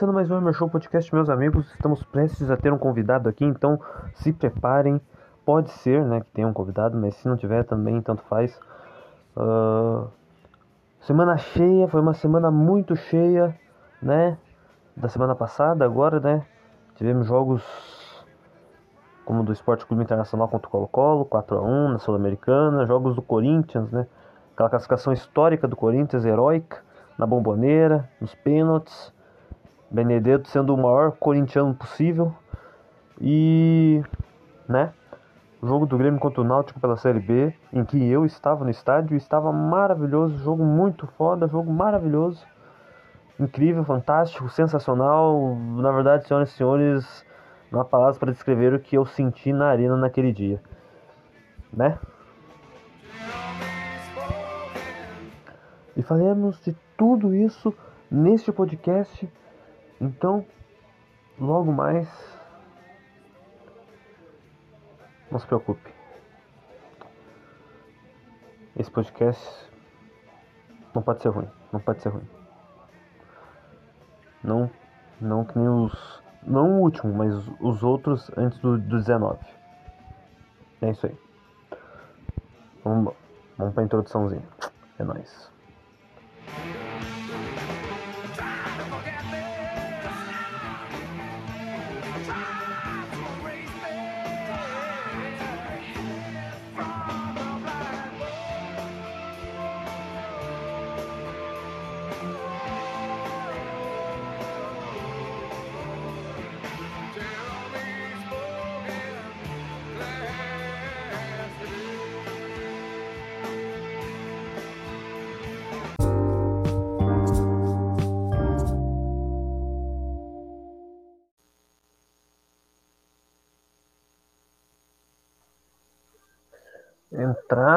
Começando mais um Emer Show Podcast, meus amigos, estamos prestes a ter um convidado aqui, então se preparem. Pode ser, né, que tenha um convidado, mas se não tiver também, tanto faz. Ah, semana cheia, foi uma semana muito cheia, né? Da semana passada, agora, né? Tivemos jogos como do Esporte Clube Internacional contra o Colo-Colo, 4x1 na Sul-Americana, jogos do Corinthians, né? Aquela classificação histórica do Corinthians, heróica, na bomboneira, nos pênaltis. Benedetto sendo o maior corintiano possível. E, né? O jogo do Grêmio contra o Náutico pela Série B, em que eu estava no estádio, estava maravilhoso, jogo muito foda, jogo maravilhoso. Incrível, fantástico, sensacional. Na verdade, senhoras e senhores, não há palavras para descrever o que eu senti na arena naquele dia. Né? E falaremos de tudo isso neste podcast. Então, logo mais. Não se preocupe. Esse podcast não pode ser ruim. Não pode ser ruim. Não, não que nem os. Não o último, mas os outros antes do, do 19. É isso aí. Vamos, vamos pra introduçãozinha. É nóis.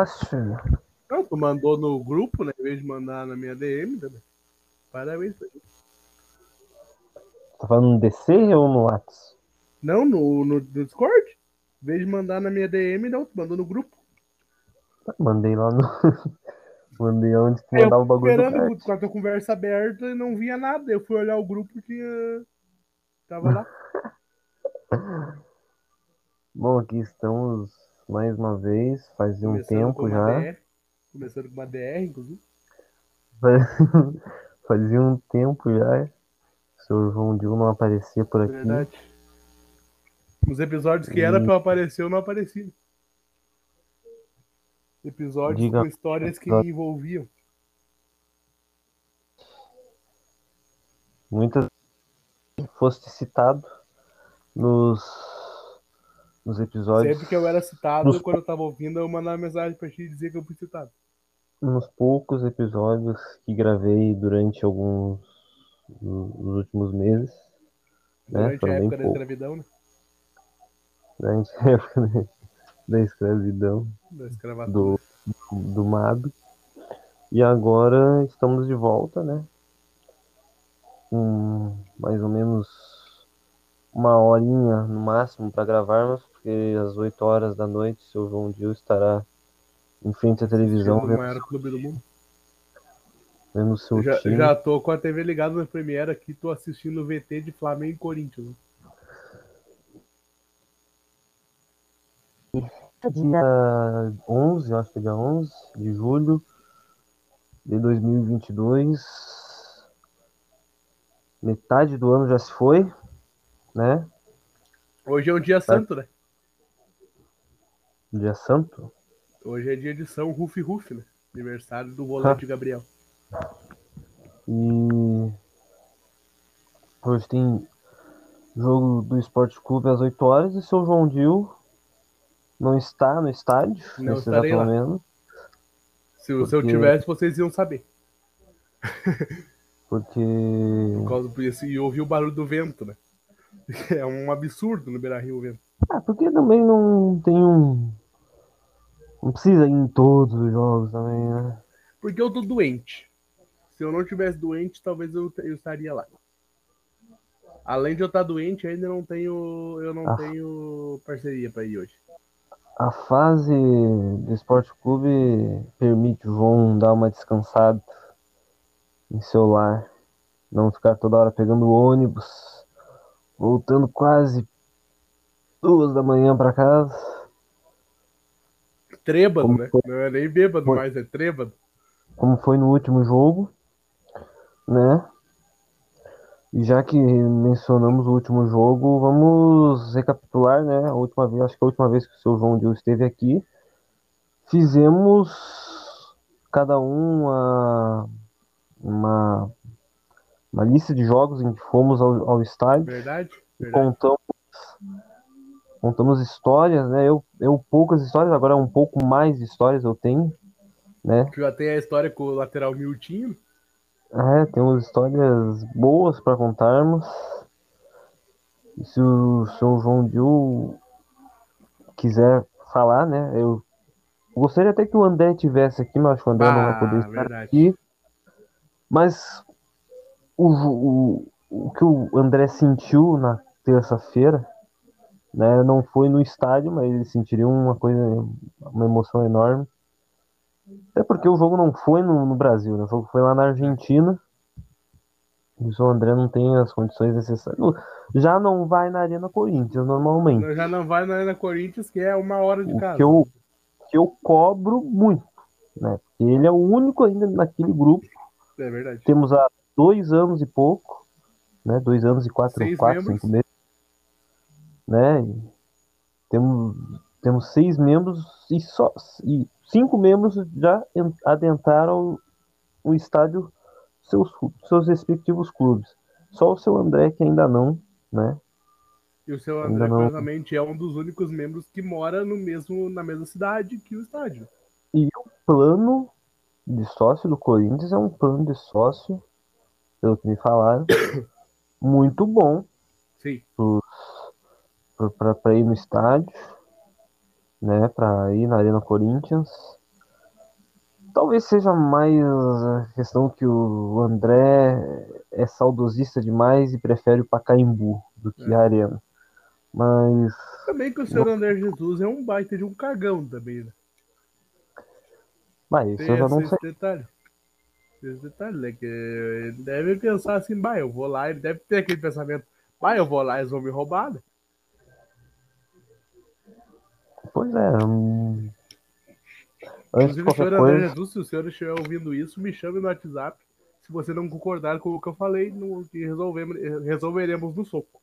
Entraste. Não, tu mandou no grupo, né? Em vez de mandar na minha DM, né? Parabéns pra gente. Tá falando no DC ou no Whats? Não, no, no, no Discord. Em vez de mandar na minha DM, não, tu mandou no grupo. Mandei lá no. Mandei onde tu mandava o bagulho do esperando com a tua conversa aberta e não via nada. Eu fui olhar o grupo e tinha. Tava lá. Bom, aqui estamos mais uma vez, fazia um tempo já. DR. Começando com uma DR, inclusive. Fazia um tempo já. O senhor João Dil não aparecia por aqui. Verdade. Nos episódios que era E- pra eu aparecer, eu não aparecia. Episódios Diga- com histórias que me envolviam. Muitas foste citado nos, nos episódios. Sempre que eu era citado, Nos- quando eu tava ouvindo, eu mandava mensagem pra ti e dizer que eu fui citado. Nos poucos episódios que gravei durante alguns. nos últimos meses. né? Durante Foram a época da escravidão, né? Durante a época né, da escravidão. Da escravatura. do, do MAB. E agora estamos de volta, né? Com mais ou menos uma horinha no máximo para gravarmos, porque às 8 horas da noite seu João Dil estará em frente à televisão o vendo, maior clube do mundo. vendo o seu Eu já, time. já tô com a TV ligada na Premiere aqui, tô assistindo o VT de Flamengo e Corinthians. né? Dia 11, eu acho que é dia 11 de julho, de 2022. Metade do ano já se foi, né? Hoje é um dia santo, né? Dia santo. Hoje é dia de São Rufi Rufi, né? Aniversário do volante Gabriel. E hoje tem jogo do Esporte Clube às 8 horas e seu João Dil não está no estádio Não nesse estarei lá. momento, Se, eu- se eu Porque- tivesse, vocês iam saber. porque Por causa disso, e ouvir o barulho do vento, né? É um absurdo no Beira Rio o vento. ah, porque também não tem um não precisa ir em todos os jogos também, né? Porque eu tô doente. Se eu não tivesse doente, talvez eu, eu estaria lá. Além de eu estar doente, ainda não tenho. Eu não Ah. tenho parceria pra ir hoje. A fase do Esporte Clube permite o João dar uma descansada em seu lar, não ficar toda hora pegando ônibus, voltando quase duas da manhã para casa. Trêbado, Como né? foi? Não é nem bêbado Foi. mais, é trêbado. como foi no último jogo, né? E já que mencionamos o último jogo, vamos recapitular, né? A última vez, acho que a última vez que o seu João Dil esteve aqui, fizemos cada um uma, uma, uma lista de jogos em que fomos ao, ao estádio Verdade? Verdade. contamos contamos histórias, né? Eu, eu poucas histórias, agora um pouco mais de histórias eu tenho, né? Que já tem a história com o lateral Miltinho. É, temos histórias boas para contarmos. E se o seu João Dil quiser falar, né? Eu gostaria até que o André tivesse aqui, mas acho que o André não vai poder Ah, estar verdade. aqui. Mas o, o, o que o André sentiu na terça-feira, né? Não foi no estádio, mas ele sentiria uma coisa, uma emoção enorme. É porque o jogo não foi no, no Brasil, né? O jogo foi lá na Argentina. E o São André não tem as condições necessárias. Já não vai na Arena Corinthians normalmente. Já não vai na Arena Corinthians, que é uma hora de O casa. que eu, que eu cobro muito, né? Porque ele é o único ainda naquele grupo. É verdade. Temos há dois anos e pouco, né? Dois anos e quatro, Seis quatro membros. cinco meses. Né? Temos, temos seis membros e só e cinco membros já en- adentraram o estádio seus, seus respectivos clubes. Só o seu André que ainda não, né? E o seu André, curiosamente, é um dos únicos membros que mora no mesmo, na mesma cidade que o estádio. E o plano de sócio do Corinthians é um plano de sócio, pelo que me falaram, muito bom Sim. Para ir no estádio, né? Para ir na Arena Corinthians. Talvez seja mais a questão que o André é saudosista demais e prefere o Pacaembu do que a Arena. Mas Também que o senhor André Jesus é um baita de um cagão também, né? Mas isso eu já não esse, sei. esse detalhe. Esse detalhe, né? Que ele deve pensar assim, bah, eu vou lá, ele deve ter aquele pensamento, bah, eu vou lá, eles vão me roubar, né? Pois é. hum, Antes Inclusive, senhor André coisa, Jesus, se o senhor estiver ouvindo isso, me chame no WhatsApp. Se você não concordar com o que eu falei, no, resolvemos, resolveremos no soco.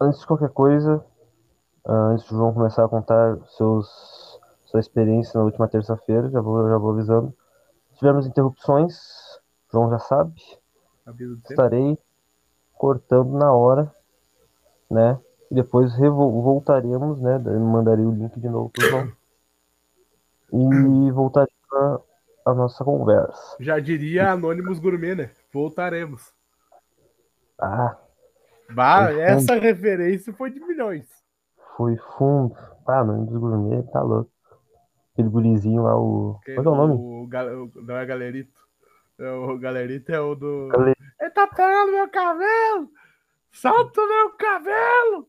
antes de qualquer coisa, ah, antes do João começar a contar seus, sua experiência na última terça-feira, já vou, já vou avisando. Tivemos interrupções, o João já sabe. Estarei cortando na hora, né? E depois voltaremos, né? mandarei o link de novo pro João. E voltaremos a, a nossa conversa. Já diria Anônimos Gourmet, né? Voltaremos. Ah, Bah, essa referência foi de milhões. foi fundo. Ah, dos gourmet, tá louco. Aquele gurizinho lá, o. Qual é o nome? O, o- não é Galerito. É o Galerito é o do. Gale- Ele tá pegando meu cabelo! Solta o meu cabelo!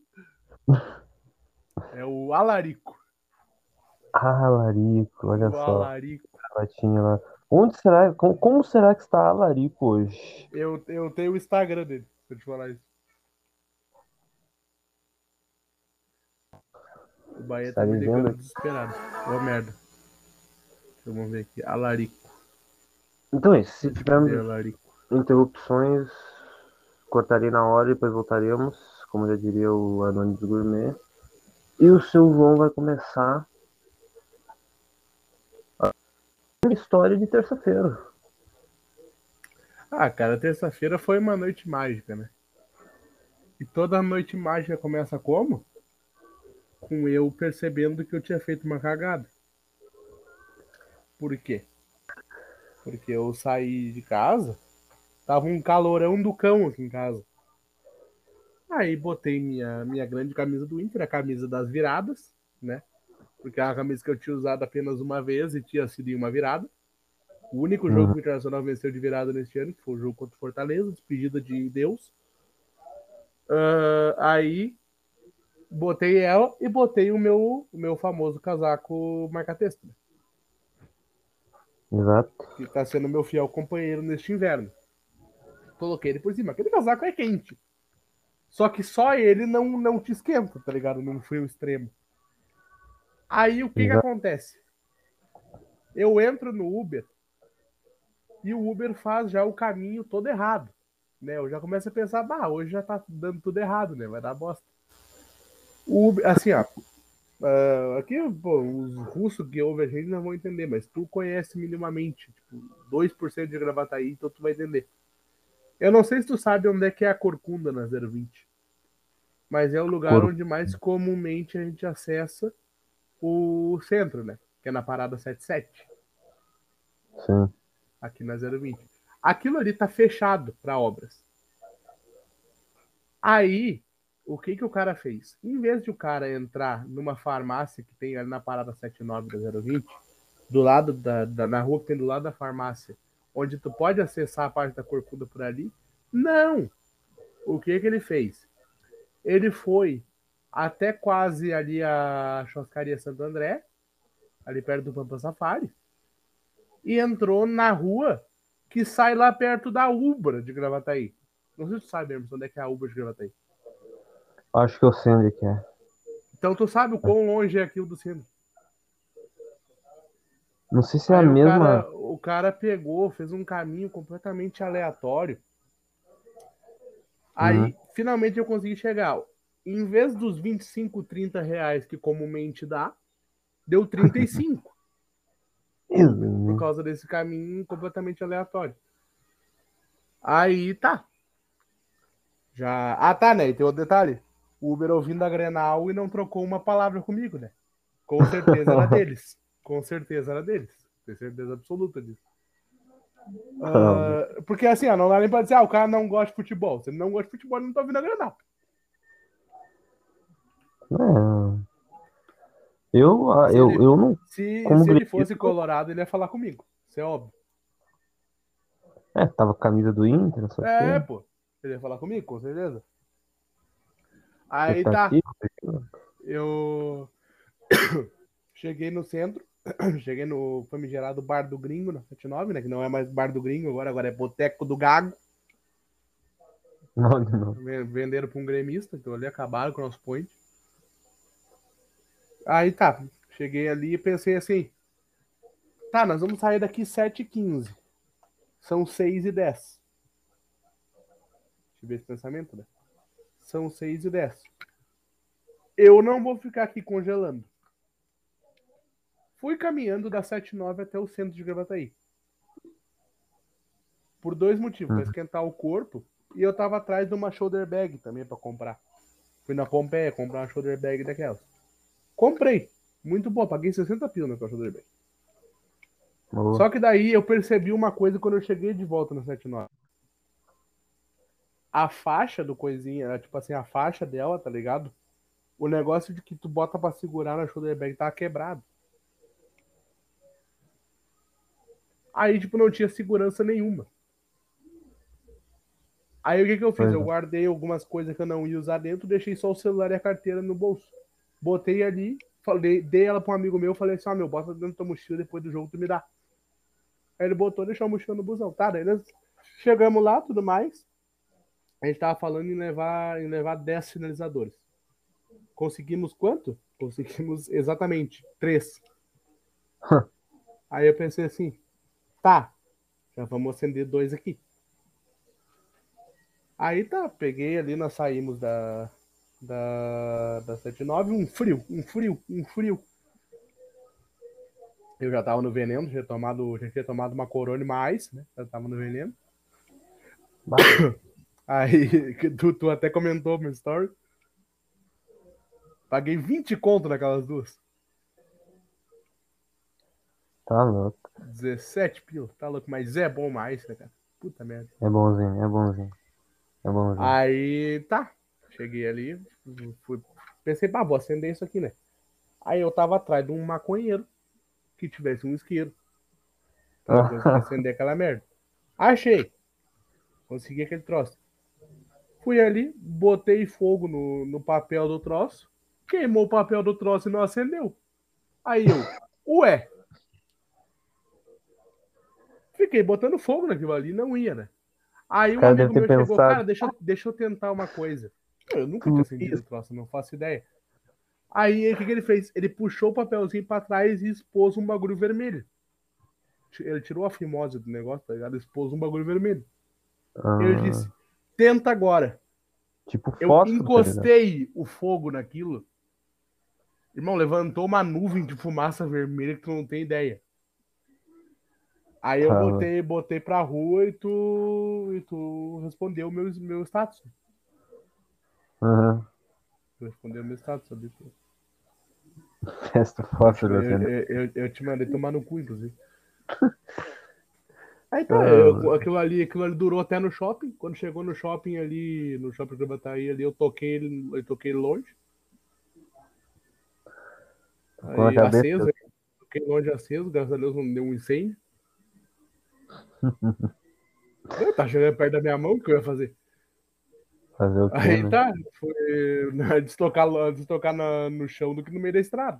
É o Alarico. Ah, Larico, olha O só. Alarico. Latinha lá. Onde será, como, como será que está a Larico hoje? Eu, eu tenho o Instagram dele, se eu te falar isso. O Bahia tá Tá me ligando desesperado. Ô merda. Vamos ver aqui. Alarico. Então é isso. Se tivermos interrupções, cortarei na hora e depois voltaremos, como já diria o Anônimos Gourmet. E o seu João vai começar a história de terça-feira. Ah, cara, terça-feira foi uma noite mágica, né? E toda noite mágica começa como? Com eu percebendo que eu tinha feito uma cagada. Por quê? Porque eu saí de casa, tava um calorão do cão aqui em casa. Aí botei minha, minha grande camisa do Inter, a camisa das viradas, né? Porque é uma camisa que eu tinha usado apenas uma vez e tinha sido em uma virada. O único jogo Uhum. que o Internacional venceu de virada neste ano, que foi o jogo contra o Fortaleza, despedida de Deus. Ah, aí botei ela e botei o meu, o meu famoso casaco marca-texto, né? Exato. que tá sendo meu fiel companheiro neste inverno. Coloquei ele por cima. Aquele casaco é quente. Só que só ele não, não te esquenta, tá ligado? Num frio extremo. Aí o que que acontece? Eu entro no Uber e o Uber faz já o caminho todo errado. Né? Eu já começo a pensar, bah, hoje já tá dando tudo errado, né? Vai dar bosta. O Uber, assim, ó. ah, aqui, pô, os russos que ouvem a gente não vão entender, mas tu conhece minimamente, tipo, 2% de Gravataí, então tu vai entender. Eu não sei se tu sabe onde é que é a Corcunda na 020, mas é o lugar Corcunda. onde mais comumente a gente acessa o centro, né? Que é na parada 77 Sim. aqui na 020. Aquilo ali tá fechado para obras. Aí, o que que o cara fez? Em vez de o cara entrar numa farmácia que tem ali na parada 79 da 020, do lado da, da- na rua que tem do lado da farmácia, onde tu pode acessar a parte da corcunda por ali, não. O que que ele fez? Ele foi até quase ali a churrascaria Santo André, ali perto do Pampa Safari, e entrou na rua que sai lá perto da Ubra de Gravataí. Não sei se tu sabe, Emerson, onde é que é a Ubra de Gravataí. Acho que eu sei onde que é. Então tu sabe o quão longe é aquilo do centro. Não sei se é Aí a mesma. cara, o cara pegou, fez um caminho completamente aleatório. Aí, Uhum. finalmente eu consegui chegar. Em vez dos 25, 30 reais que comumente dá, deu 35 por causa desse caminho completamente aleatório. Aí tá. Já. Ah, tá, né? E tem outro detalhe. O Uber ouvindo a Grenal e não trocou uma palavra comigo, né? Com certeza era deles. Com certeza era deles. Tenho certeza absoluta disso. Ah, porque assim, ó, não dá nem pra dizer, ah, o cara não gosta de futebol. Se ele não gosta de futebol, ele não tá ouvindo a Grenal. É. Eu, ah, eu, eu não. Se, Como se ele fosse colorado, ele ia falar comigo. Isso é óbvio. É, tava com a camisa do Inter, não sei É, quê. pô. Ele ia falar comigo, com certeza. Aí tá. Expectativa. Eu cheguei no centro, cheguei no famigerado Bar do Gringo, na 79, né? Que não é mais Bar do Gringo agora, agora é Boteco do Gago. Não, não. Ven- Venderam para um gremista, então ali acabaram com o nosso point. Aí tá, cheguei ali e pensei assim: tá, nós vamos sair daqui 7h15. São 6 e 10 Tive esse pensamento, né? São 6 e 10 Eu não vou ficar aqui congelando. Fui caminhando da 79 até o centro de Gravataí. Por dois motivos. Para Uhum. esquentar o corpo e eu tava atrás de uma shoulder bag também para comprar. Fui na Pompeia comprar uma shoulder bag daquelas. Comprei. Muito boa, paguei 60 pila naquela shoulder bag. Boa. Só que daí eu percebi uma coisa quando eu cheguei de volta no 79. A faixa do coisinha, era tipo assim, a faixa dela, tá ligado? O negócio de que tu bota pra segurar na shoulder bag tava quebrado. Aí, tipo, não tinha segurança nenhuma. Aí o que que eu fiz? Eu é. guardei algumas coisas que eu não ia usar dentro, deixei só o celular e a carteira no bolso. Botei ali, falei, dei ela pra um amigo meu, falei assim, ó, meu, bota dentro da tua mochila, depois do jogo tu me dá. Aí ele botou, deixou a mochila no busão. Tá, daí nós chegamos lá, tudo mais. A gente tava falando em levar, em levar 10 finalizadores. Conseguimos quanto? Conseguimos exatamente 3. Aí eu pensei assim, tá, Nós vamos acender dois aqui. Aí tá, peguei ali, nós saímos da, da, da 79, um frio, um frio, um frio. Eu já tava no veneno, já tinha tomado, já tinha tomado uma corona e mais, né? Já tava no veneno. Aí, tu, tu até comentou meu story. Paguei 20 conto naquelas duas. tá louco. 17 pila, tá louco, mas é bom mais, né, cara? Puta merda. É bonzinho, é bonzinho. É bonzinho. Aí, tá. Cheguei ali, fui, pensei, pá, vou acender isso aqui, né? Aí eu tava atrás de um maconheiro que tivesse um isqueiro. Pra acender aquela merda. Achei. Consegui aquele troço. Fui ali, botei fogo no, no papel do troço, queimou o papel do troço e não acendeu. Aí eu, ué. Fiquei botando fogo naquilo ali, não ia, né? Aí um cara amigo meu chegou, pensado. cara, deixa, eu- deixa eu tentar uma coisa. Eu nunca tinha acendido o troço, não faço ideia. Aí o que, que ele fez? Ele puxou o papelzinho pra trás e expôs um bagulho vermelho. Ele tirou a fimose do negócio, tá ligado? Expôs um bagulho vermelho. Ah, Ele disse: tenta agora. tipo Eu fósforo, tá ligado? encostei o fogo naquilo. Irmão, levantou uma nuvem de fumaça vermelha que tu não tem ideia. Aí eu botei, botei pra rua e tu, e tu respondeu o meu, meu status. Aham. Tu respondeu o meu status, sabe? Testa fósforo, Eu, assim. eu, eu, eu te mandei tomar no cu, inclusive. Aí tá, Ah. eu- aquilo, ali, aquilo ali durou até no shopping. Quando chegou no shopping ali, no shopping de Bataí ali, eu toquei ele, eu toquei longe. Aí, aceso, toquei longe aceso, graças a Deus não deu um incêndio. eu, tá chegando perto da minha mão, o que eu ia fazer? Fazer o quê, Aí né? tá, foi né, destocar, destocar na- no chão do que no meio da estrada.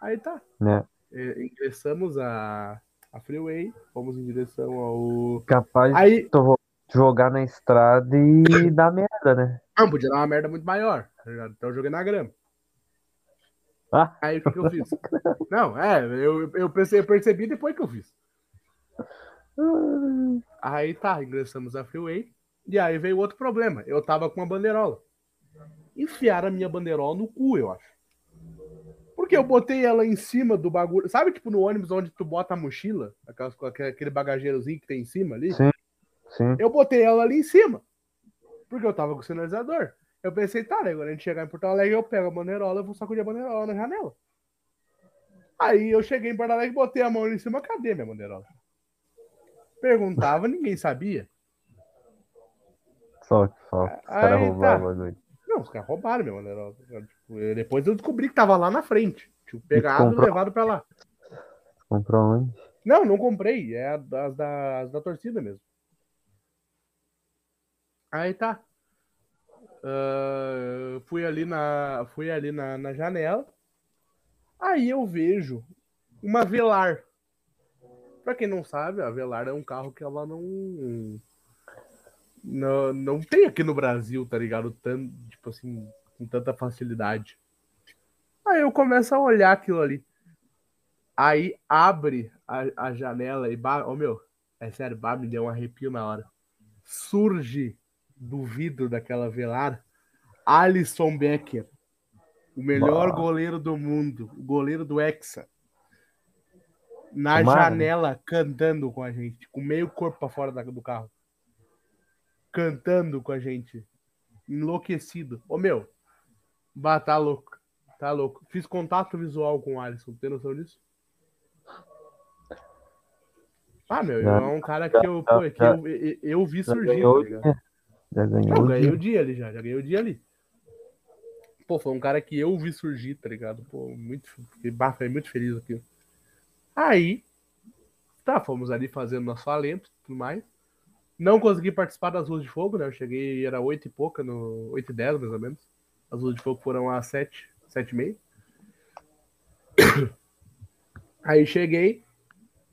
Aí tá. Né? É, ingressamos a, a freeway, fomos em direção ao. Capaz Aí, de jogar na estrada e dar merda, né? não, podia dar uma merda muito maior, tá? Então eu joguei na grama. Ah, Aí o que, que eu fiz? Não, é, eu, eu, eu percebi depois que eu fiz. Aí tá, ingressamos a freeway. E aí veio outro problema. Eu tava com uma bandeirola. Enfiaram a minha bandeirola no cu, eu acho. Porque eu botei ela em cima do bagulho. Sabe, tipo, no ônibus onde tu bota a mochila? Aquelas, aquele bagageirozinho que tem em cima ali? Sim. sim. Eu botei ela ali em cima. Porque eu tava com o sinalizador. Eu pensei, tá, né? Agora a gente chegar em Porto Alegre, eu pego a bandeirola, eu vou sacudir a bandeirola na janela. Aí eu cheguei em Porto Alegre, botei a mão ali em cima, cadê minha bandeirola? Perguntava, ninguém sabia. Só, só. Os caras tá. roubaram o bagulho. Não, os caras roubaram minha bandeirola. Tipo, depois eu descobri que tava lá na frente. Tipo, pegado e comprou? levado pra lá. Comprou onde? Não, não comprei. É as da, as da torcida mesmo. Aí tá. Ah, fui ali na, fui ali na, na janela. Aí eu vejo uma Velar. Pra quem não sabe, a Velar é um carro que ela não. Não, não tem aqui no Brasil, tá ligado? Tan, tipo assim, com tanta facilidade. Aí eu começo a olhar aquilo ali. Aí abre a, a janela e. Bah, ô meu, é sério, bah, me deu um arrepio na hora. Surge do vidro daquela velar Alisson Becker, o melhor Bah. goleiro do mundo, o goleiro do Hexa. Na Tomara, né? janela, cantando com a gente, com meio corpo pra fora da- do carro. Cantando com a gente. Enlouquecido. Ô meu, bah, tá louco. Tá louco. Fiz contato visual com o Alisson, tem noção disso? Ah, meu, Já- é um cara que eu, já- pô, que já- eu, eu, eu vi Já surgir, ganhou tá. Já ganhou Não, o ganhei dia. o dia ali já, já ganhei o dia ali. Pô, foi um cara que eu vi surgir, tá ligado? Pô, muito, fiquei muito feliz aqui. Aí, tá, fomos ali fazendo nosso alento e tudo mais. Não consegui participar das luzes de fogo, né? Eu cheguei, era 8 e pouca, no 8 e 10 mais ou menos. As luzes de fogo foram às 7, 7 e meia. Aí cheguei,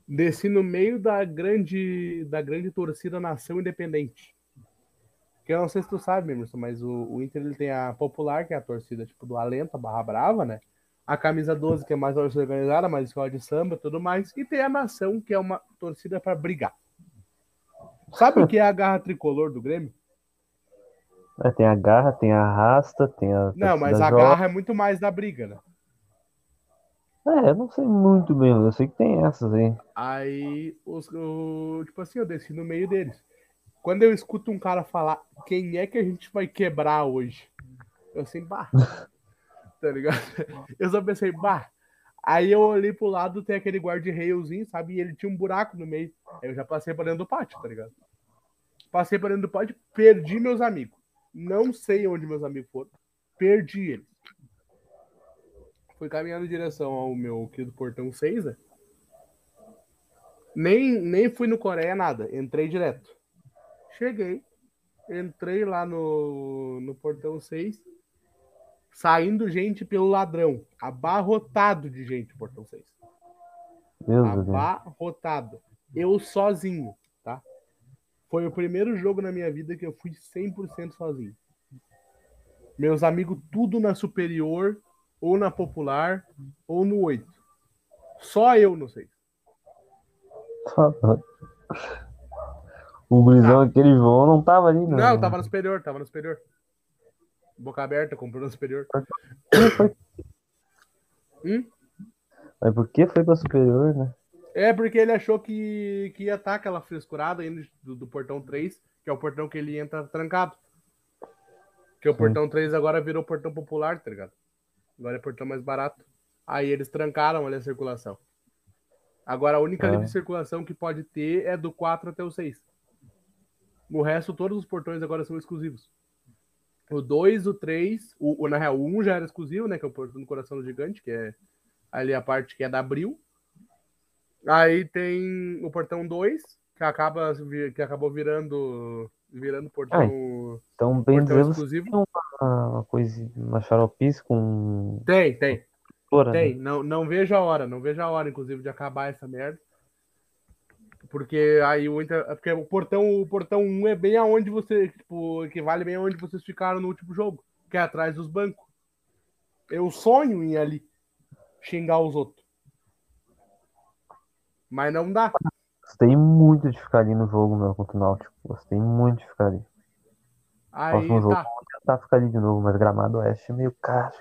desci no meio da grande, da grande torcida Nação Independente. Que eu não sei se tu sabe, Emerson, mas o, o Inter ele tem a Popular, que é a torcida tipo do Alento, a Barra Brava, né? A camisa 12, que é mais organizada, mais escola de samba tudo mais. E tem a nação, que é uma torcida para brigar. Sabe o que é a garra tricolor do Grêmio? É, tem a garra, tem a rasta, tem a. Não, mas a garra é muito mais da briga, né? É, eu não sei muito bem, eu sei que tem essas aí. Aí, os, o- tipo assim, eu desci no meio deles. Quando eu escuto um cara falar quem é que a gente vai quebrar hoje, eu assim, bah. Tá ligado? Eu só pensei, bah. Aí eu olhei pro lado, tem aquele guarda-reiozinho, sabe? E ele tinha um buraco no meio. Aí eu já passei pra dentro do pátio, tá ligado? Passei pra dentro do pátio, perdi meus amigos. Não sei onde meus amigos foram. Perdi eles. Fui caminhando em direção ao meu querido portão 6, né? Nem, nem fui no Coreia, nada. Entrei direto. Cheguei. Entrei lá no, no portão 6. Saindo gente pelo ladrão. Abarrotado de gente, portão 6. Deus. Abarrotado. Eu sozinho, tá? Foi o primeiro jogo na minha vida que eu fui 100% sozinho. Meus amigos tudo na superior, ou na popular, ou no 8. Só eu não sei. O gurizão, aquele João, não tava ali, né? Não, tava no superior, tava no superior. Boca aberta, comprou no superior. Hum? Mas por que foi pra superior, né? É porque ele achou que, que ia estar aquela frescurada ainda do, do portão 3, que é o portão que ele entra trancado. Que o Sim. portão 3 agora virou portão popular, tá ligado? Agora é portão mais barato. Aí eles trancaram ali a circulação. Agora a única Ah. livre circulação que pode ter é do 4 até o 6. O resto, todos os portões agora são exclusivos. O 2, o 3, o, o- na real, o 1 já era exclusivo, né? Que é o portão do coração do gigante, que é ali a parte que é da Abril. Aí tem o portão 2, que acaba que acabou virando virando portão, Então, bem portão exclusivo. tem uma, uma coisa, uma xaropice com Tem, tem, flora, né? tem. Não, não vejo a hora, não vejo a hora, inclusive, de acabar essa merda. Porque aí o Inter. Porque o portão, o portão 1 é bem aonde você. Tipo, equivale bem aonde vocês ficaram no último jogo. Que é atrás dos bancos. Eu sonho em ir ali xingar os outros. Mas não dá. Gostei muito de ficar ali no jogo, meu, contra o Náutico. Gostei muito de ficar ali. Aí Próximo jogo, tá. vou tentar ficar ali de novo, mas Gramado Oeste é meio caro.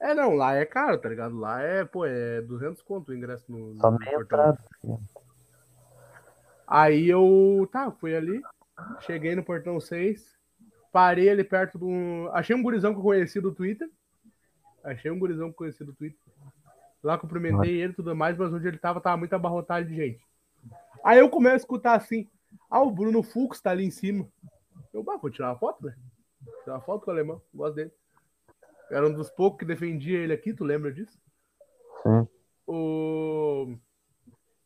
É, não, lá é caro, tá ligado? Lá é, pô, é 200 conto o ingresso no, Só no meia entrada. Aí eu, tá, fui ali, cheguei no portão 6, parei ali perto de um. Achei um gurizão que eu conheci do Twitter. Achei um gurizão que eu conheci do Twitter. Lá cumprimentei ele e tudo mais, mas onde ele tava, tava muito abarrotado de gente. Aí eu começo a escutar assim: ah, o Bruno Fux tá ali em cima. Eu, bah, vou tirar uma foto, né? Tirar uma foto com o alemão, gosto dele. Era um dos poucos que defendia ele aqui, tu lembra disso? Sim. O...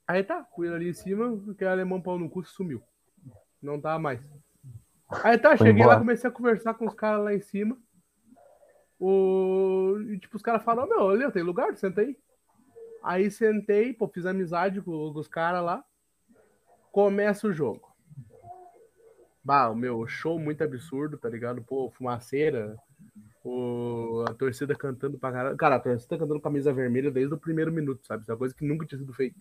Aí tá, fui ali em cima, que o alemão pau no cu sumiu. Não tava mais. Aí tá, Foi cheguei embora. lá, comecei a conversar com os caras lá em cima. O... E tipo, os caras falaram, meu, olha, tem lugar, senta aí. Aí sentei, pô, fiz amizade com, com os caras lá. Começa o jogo. Bah, o meu show muito absurdo, tá ligado? Pô, fumaceira. O... A torcida cantando pra caralho. Cara, a torcida cantando camisa vermelha desde o primeiro minuto, sabe? Isso é uma coisa que nunca tinha sido feita.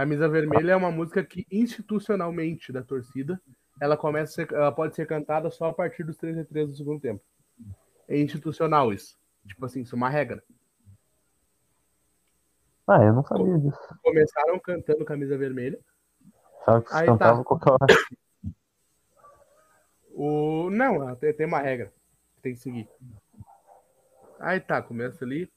Camisa Vermelha é uma música que institucionalmente da torcida, ela começa ser, ela pode ser cantada só a partir dos 33 do segundo tempo. É institucional isso. Tipo assim, isso é uma regra. Ah, eu não sabia disso. Começaram cantando Camisa Vermelha. Sabe que Aí você tá. cantava qualquer hora. O não, tem, tem uma regra. que Tem que seguir. Aí tá, começa ali.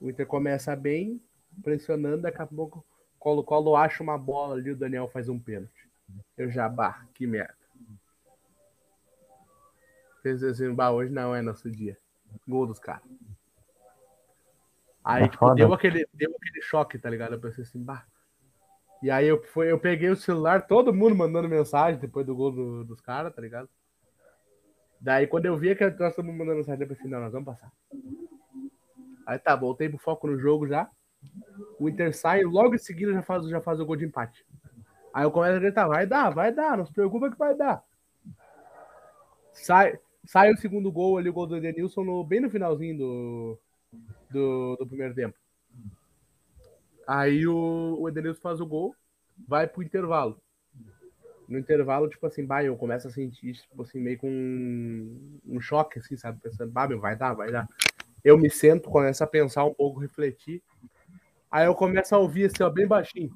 O Inter começa bem, pressionando, daqui a pouco Colo-Colo acha uma bola ali, o Daniel faz um pênalti. Eu já, bah, que merda. Pensei assim, bah, hoje não é nosso dia. Gol dos caras. Aí, É tipo, deu aquele, deu aquele choque, tá ligado? Eu pensei assim, bah. E aí eu, foi, eu peguei o celular, todo mundo mandando mensagem depois do gol do- dos caras, tá ligado? Daí quando eu vi que nós estamos mandando mensagem, eu pensei, não, nós vamos passar. Aí tá, voltei pro foco no jogo já. O Inter sai, logo em seguida já faz, já faz o gol de empate. Aí eu começo a gritar, vai dar, vai dar, não se preocupa que vai dar. Sai, Sai o segundo gol ali, o gol do Edenilson, no, bem no finalzinho do, do, do primeiro tempo. Aí o, o Edenilson faz o gol, vai pro intervalo. No intervalo, tipo assim, bah, eu começo a sentir, tipo assim, meio com um, um choque, assim, sabe? Pensando, bah, meu, vai dar, vai dar. Eu me sento, começo a pensar um pouco, refletir. Aí eu começo a ouvir assim, ó, bem baixinho.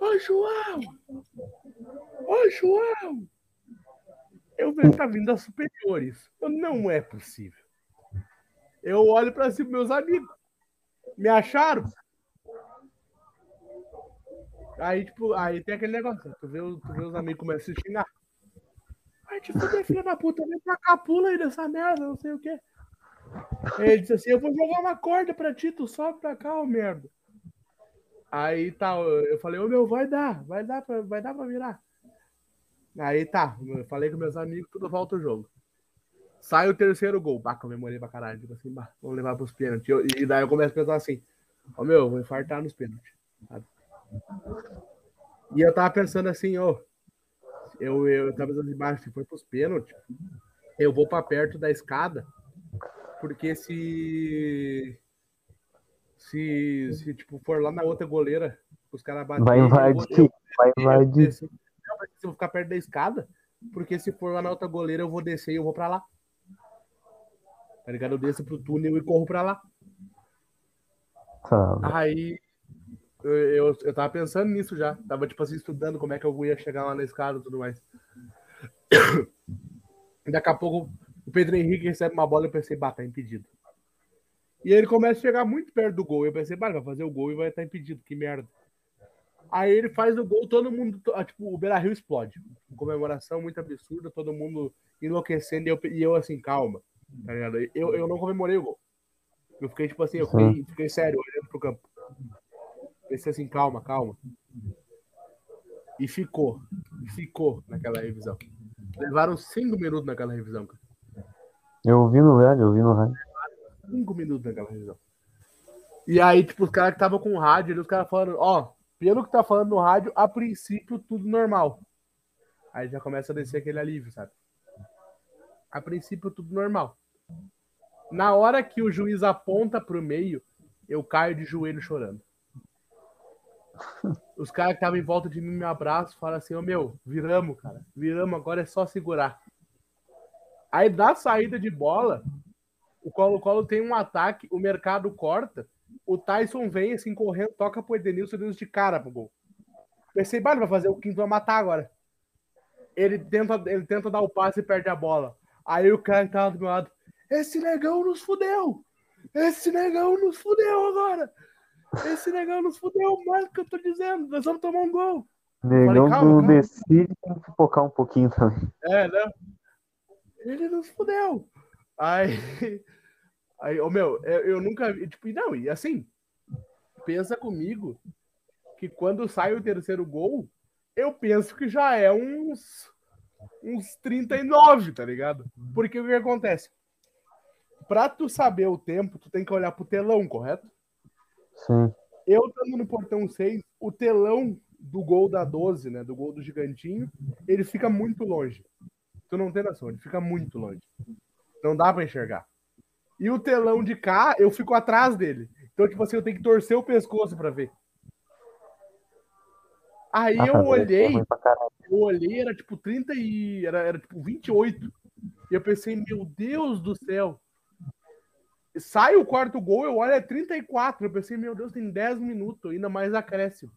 Ô, João! Ô, João! Eu vejo tá vindo das superiores. Eu, não é possível. Eu olho pra cima, meus amigos. Me acharam? Aí, tipo, aí tem aquele negócio. Tu vê, tu vê os amigos começam a xingar. Te fuder, filha da puta, vem pra cá, pula aí dessa merda, não sei o quê. Ele disse assim: Eu vou jogar uma corda pra ti, tu sobe pra cá, ô merda. Aí tá, eu falei: Ô meu, vai dar, vai dar pra, vai dar pra virar. Aí tá, eu falei com meus amigos, tudo volta o jogo. Sai o terceiro gol. Bah, comemorei pra caralho. Tipo assim, bah, vamos levar pros pênaltis. Eu- E daí eu começo a pensar assim: Ô meu, eu vou infartar nos pênaltis. sabe? E eu tava pensando assim, ó. Eu, eu tava pensando embaixo, se for pros pênaltis, eu vou pra perto da escada, porque se. Se, se tipo, for lá na outra goleira, os caras baterem. Vai invadir, vai invadir. se eu ficar perto da escada, porque se for lá na outra goleira, eu vou descer e eu vou pra lá. Tá ligado? Eu desço pro túnel e corro pra lá. Tá. Aí eu, eu, eu tava pensando nisso já. Tava, tipo assim, estudando como é que eu ia chegar lá na escada e tudo mais. Daqui a pouco o Pedro Henrique recebe uma bola e eu pensei, bah, tá impedido. E ele começa a chegar muito perto do gol. Eu pensei, vai fazer o gol e vai estar impedido, que merda. Aí ele faz o gol, todo mundo, ah, tipo, o Beira Rio explode. Comemoração muito absurda, todo mundo enlouquecendo e eu, e eu assim, calma. Tá ligado? Eu, eu não comemorei o gol. Eu fiquei, tipo assim, eu fiquei, fiquei sério, olhando pro campo. Pensei assim, calma, calma. E ficou. Ficou naquela revisão. Levaram cinco minutos naquela revisão, cara. Eu ouvi no rádio, eu ouvi no rádio. Cinco minutos naquela revisão. E aí, tipo, os caras que estavam com rádio, ali, os caras falando, ó, pelo que tá falando no rádio, a princípio tudo normal. Aí já começa a descer aquele alívio, sabe? A princípio tudo normal. Na hora que o juiz aponta pro meio, eu caio de joelho chorando. Os caras que estavam em volta de mim me abraçam, falam assim, ô meu, viramos, cara. Viramos, agora é só segurar. Aí da saída de bola, o Colo-Colo tem um ataque, o mercado corta, o Tyson vem assim correndo, toca pro Edenilson, Edenilson de cara pro gol. Pensei, bah, ele vai fazer o quinto, vai matar agora. Ele tenta, ele tenta dar o passe e perde a bola. Aí o cara que tava do meu lado, esse negão nos fudeu! Esse negão nos fudeu agora! Esse negão nos fudeu mais que eu tô dizendo, nós vamos tomar um gol. Negão calma, do decide tem que focar um pouquinho também. É, né? Ele nos fudeu. Aí, aí, ô meu, eu, nunca vi, tipo, não, e assim, pensa comigo que quando sai o terceiro gol, eu penso que já é uns, uns 39, tá ligado? Porque o que acontece? Pra tu saber o tempo, tu tem que olhar pro telão, correto? Sim. Eu estando no portão 6, o telão do gol da 12, né? Do gol do gigantinho, ele fica muito longe. Tu não tem noção, ele fica muito longe. Não dá pra enxergar. E o telão de cá, eu fico atrás dele. Então, tipo assim, eu tenho que torcer o pescoço pra ver. Aí Ah, eu tá, é olhei, ruim pra caralho. eu olhei, era tipo 30 e. Era, era tipo 28. E eu pensei, meu Deus do céu. Sai o quarto gol, eu olho, é 34. Eu pensei, meu Deus, tem 10 minutos, ainda mais acréscimo.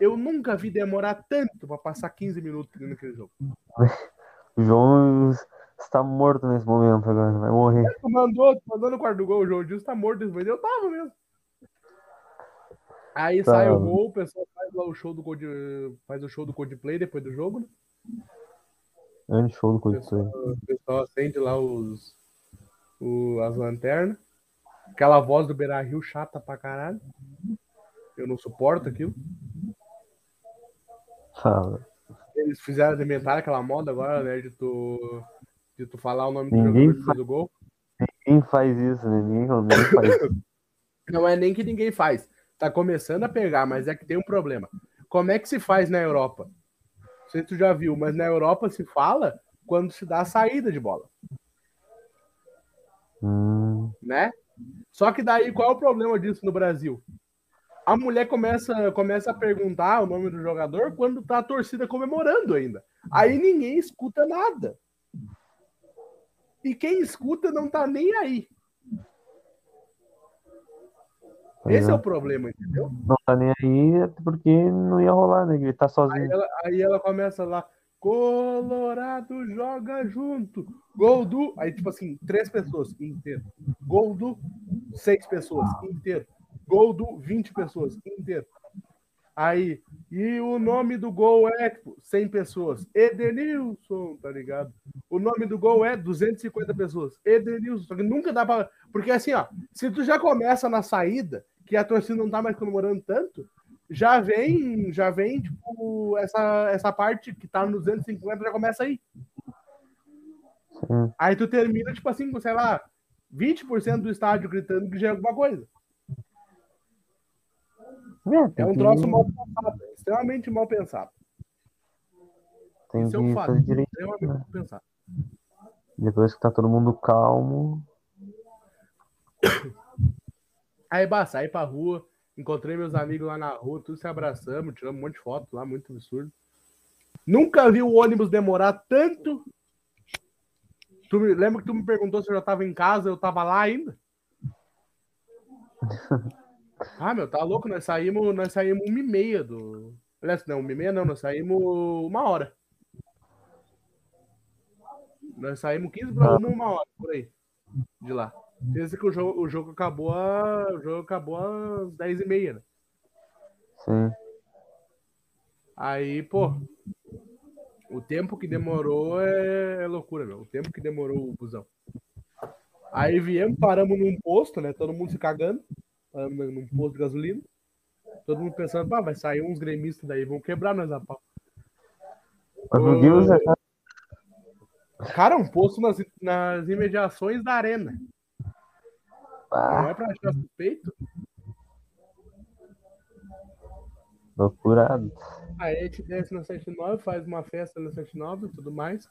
Eu nunca vi demorar tanto pra passar 15 minutos naquele jogo. O João está morto nesse momento agora, vai morrer. Tu mandou, tu mandou no quarto gol, o João Dilson tá morto desse momento. Eu tava mesmo. Aí Tá. sai o gol, o pessoal faz lá o show do Cold, faz o show do Coldplay depois do jogo, né? Antes show do O pessoal, o pessoal acende lá os, o- as lanternas. Aquela voz do Beira Rio chata pra caralho. Eu não suporto aquilo. Fala. Eles fizeram inventaram aquela moda agora, né? De tu, de tu falar o nome do Ninguém jogador que fez o gol. Ninguém faz isso, né? Ninguém, ninguém faz isso. Não é nem que ninguém faz. Tá começando a pegar, mas é que tem um problema. Como é que se faz na Europa? Não sei se tu já viu, mas na Europa se fala quando se dá a saída de bola. Hum, né? Só que daí, qual é o problema disso no Brasil? A mulher começa, começa a perguntar o nome do jogador quando tá a torcida comemorando ainda. Aí ninguém escuta nada. E quem escuta não tá nem aí. pois Esse é é. o problema, entendeu? Não tá nem aí porque não ia rolar, né? Gritar Aí sozinho. ela, aí ela começa lá, Colorado joga junto. Gol do. Aí, tipo assim, três pessoas inteiro. Gol do, seis pessoas inteiro. Gol do, 20 pessoas inteiro. Aí, e o nome do gol é, tipo, 100 pessoas. Edenilson, tá ligado? O nome do gol é 250 pessoas. Edenilson. Só que nunca dá pra. Porque assim, ó, se tu já começa na saída, que a torcida não tá mais comemorando tanto, já vem, já vem, tipo, essa, essa parte que tá no 250 já começa aí. Sim. Aí tu termina, tipo assim, com, sei lá, 20% do estádio gritando que já é alguma coisa. É, É um troço mal pensado, é extremamente mal pensado. Tem Isso é um fato. direito. Extremamente mal pensado. Depois que tá todo mundo calmo. Aí, bah, saí pra rua, encontrei meus amigos lá na rua, tudo se abraçamos, tiramos um monte de foto lá, muito absurdo. Nunca vi o ônibus demorar tanto. Tu me, lembra que tu me perguntou se eu já tava em casa, eu tava lá ainda? Ah, meu, tá louco, nós saímos, nós saímos uma e meia do. Aliás, não, uma e meia não, nós saímos uma hora. Nós saímos 15 para uma, hora, por aí. De lá. Pensa que o jogo, o jogo acabou a, o jogo acabou às 10 e meia, né? Sim. Aí, pô, o tempo que demorou é, é loucura, meu. O tempo que demorou o busão. Aí viemos, paramos num posto, né? Todo mundo se cagando. Num posto de gasolina. Todo mundo pensando, pá, vai sair uns gremistas daí, vão quebrar nós a pau. Por que você Cara, um posto nas, nas imediações da arena. Não ah, é pra achar suspeito? loucurado? Aí a gente desce na 79, faz uma festa na 79 e tudo mais.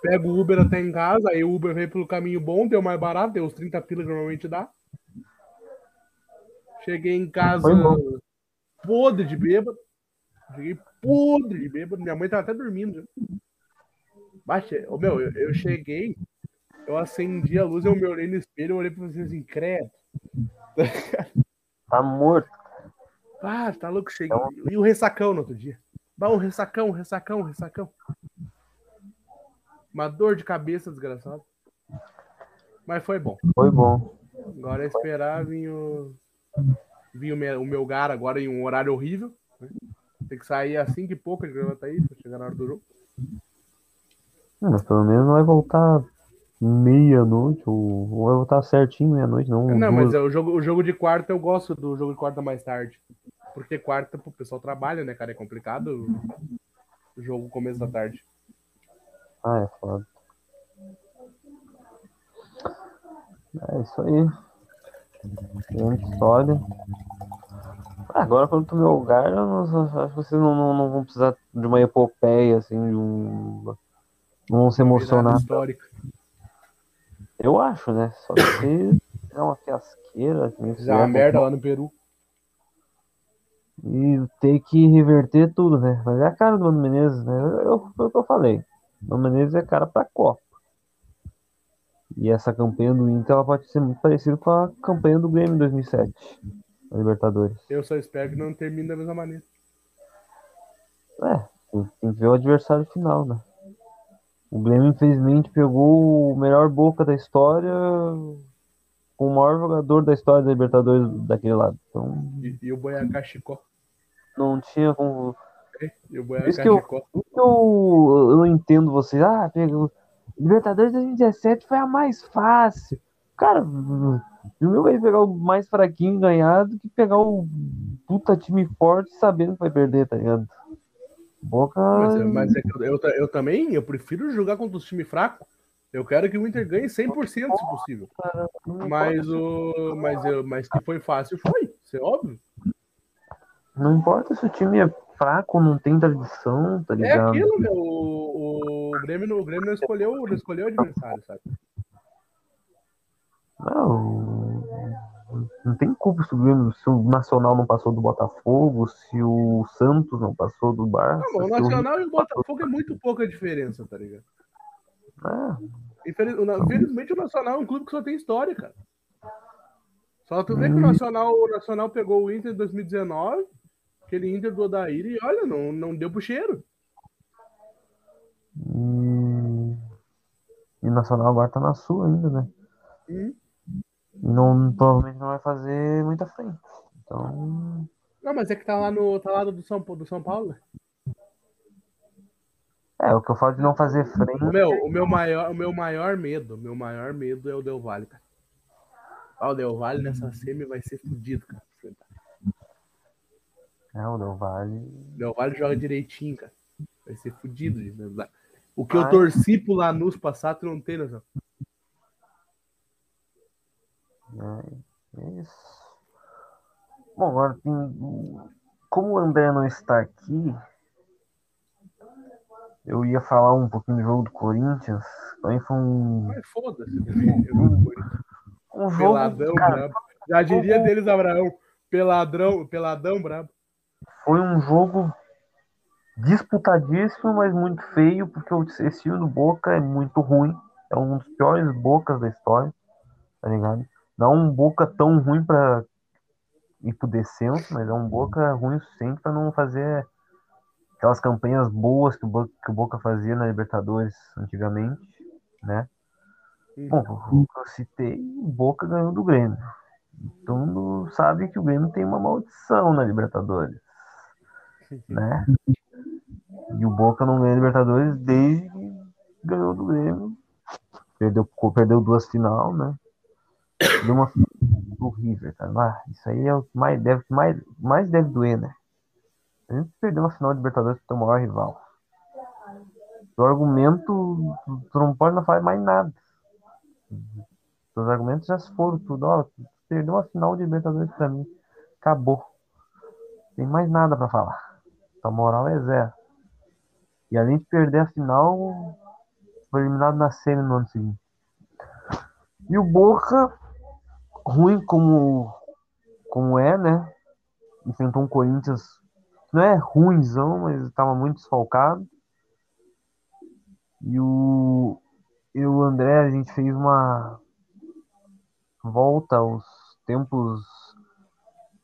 Pega o Uber até em casa, aí o Uber veio pelo caminho bom, deu mais barato, deu os 30 pila que normalmente dá. Cheguei em casa podre de bêbado. Cheguei podre de bêbado. Minha mãe tava até dormindo. Baixa, ô, meu, eu, eu cheguei, eu acendi a luz, eu me olhei no espelho, eu olhei pra vocês assim, credo. Tá morto. Ah, tá louco, cheguei. E o ressacão no outro dia. Bah, um ressacão, um ressacão, um ressacão. Uma dor de cabeça desgraçado. Mas foi bom. Foi bom. Agora é esperar vir o. Vir o meu, o meu gar agora em um horário horrível. né? Tem que sair às 5 e pouco de Gravataí pra chegar na hora do jogo. Hum, Mas pelo menos não vai voltar meia-noite, ou, ou vai voltar certinho meia-noite, não. Não, duas. mas é, o, jogo, o jogo de quarta eu gosto do jogo de quarta mais tarde. Porque quarta o pessoal trabalha, né, cara? É complicado o jogo começo da tarde. Ah, é foda. É isso aí. História. Ah, Agora, quando tu meu lugar, eu não- acho que vocês não, não, não vão precisar de uma epopeia, assim, de um. Não vão se emocionar. Histórica. Eu acho, né? Só que se é uma fiasqueira, que nem Fizer uma merda lá no Peru. E ter que reverter tudo, né? Mas é a cara do Mano Menezes, né? Eu, foi o que eu falei. O Mano Menezes é cara pra Copa. E essa campanha do Inter ela pode ser muito parecida com a campanha do Grêmio em 2007, na Libertadores. Eu só espero que não termine da mesma maneira. É, tem que ver o adversário final, né? O Grêmio, infelizmente, pegou o melhor boca da história com o maior jogador da história da Libertadores daquele lado. Então, E, e o Boiacá Chicó. não tinha como. E o Boiacá eu- Chicó. Que eu, eu não entendo vocês. Ah, pegou. Libertadores 2017 foi a mais fácil. Cara, o meu vai pegar o mais fraquinho e ganhar do que pegar o puta time forte sabendo que vai perder, tá ligado? Boca. Mas, é- mas é que eu, eu, eu também, eu prefiro jogar contra os times fracos. Eu quero que o Inter ganhe 100% se possível. Mas o mas eu, mas que foi fácil foi, isso é óbvio. não importa se o time é fraco, não tem tradição, tá É ligado? aquilo, meu, o, o Grêmio, não- o Grêmio não escolheu, não escolheu o adversário, sabe? Não, não tem culpa se o, Grêmio- se o Nacional não passou do Botafogo, se o Santos não passou do Barça. Não, o se o Nacional e o Botafogo é muito pouca diferença, tá ligado? É, Infeliz- o Na- Infelizmente o Nacional é um clube que só tem história, cara. Só tu vê que o Hum. Nacional, o Nacional pegou o Inter em 2019, aquele Inter do Odair, e olha, não, não deu pro cheiro. E... e o Nacional agora tá na sua ainda, né? Hum. E não, provavelmente não vai fazer muita frente. Então, Não, mas é que tá lá no tá lá do São, do São Paulo. né? é, o que eu falo de não fazer frente. O meu, o meu maior, o meu maior medo, meu maior medo é o Del Valle, cara. Ah, o Del Valle nessa semi vai ser fudido, cara. É, o Del Valle. Del Valle joga direitinho, cara. Vai ser fudido de verdade. O que eu Vai. torci pro Lanús passar, tu não tem noção. É, é isso. Bom, agora tem. Como o André não está aqui, eu ia falar um pouquinho do jogo do Corinthians. Também foi um, Mas foda-se. né? Fui. um jogo. Peladão cara, brabo. Já diria deles, Abraão. Peladrão, peladão brabo. foi um jogo disputadíssimo, mas muito feio, porque o- esse time do Boca é muito ruim. É um dos piores Bocas da história, tá ligado? Não um Boca tão ruim pra ir pro descenso, mas é um Boca ruim o suficiente pra não fazer aquelas campanhas boas que o Boca, que o Boca fazia na Libertadores antigamente, né? Bom, o que eu citei, o Boca ganhou do Grêmio. Todo mundo sabe que o Grêmio tem uma maldição na Libertadores, né? E o Boca não ganha Libertadores desde que ganhou do Grêmio. Perdeu, perdeu duas final, né? Deu uma do River, cara. Ah, isso aí é o que mais deve, mais, mais deve doer, né? A gente perdeu uma final de Libertadores pro teu maior rival. O argumento, tu- não pode não falar mais nada. Os argumentos já se foram tudo. Ó, tu perdeu uma final de Libertadores pra mim. Acabou. Tem mais nada pra falar. Tua moral é zero. E além de perder a final, foi eliminado na série no ano seguinte. E o Boca, ruim como, como é, né? Enfrentou um Corinthians, não é ruimzão, mas estava muito desfalcado. E o, e o André, a gente fez uma volta aos tempos,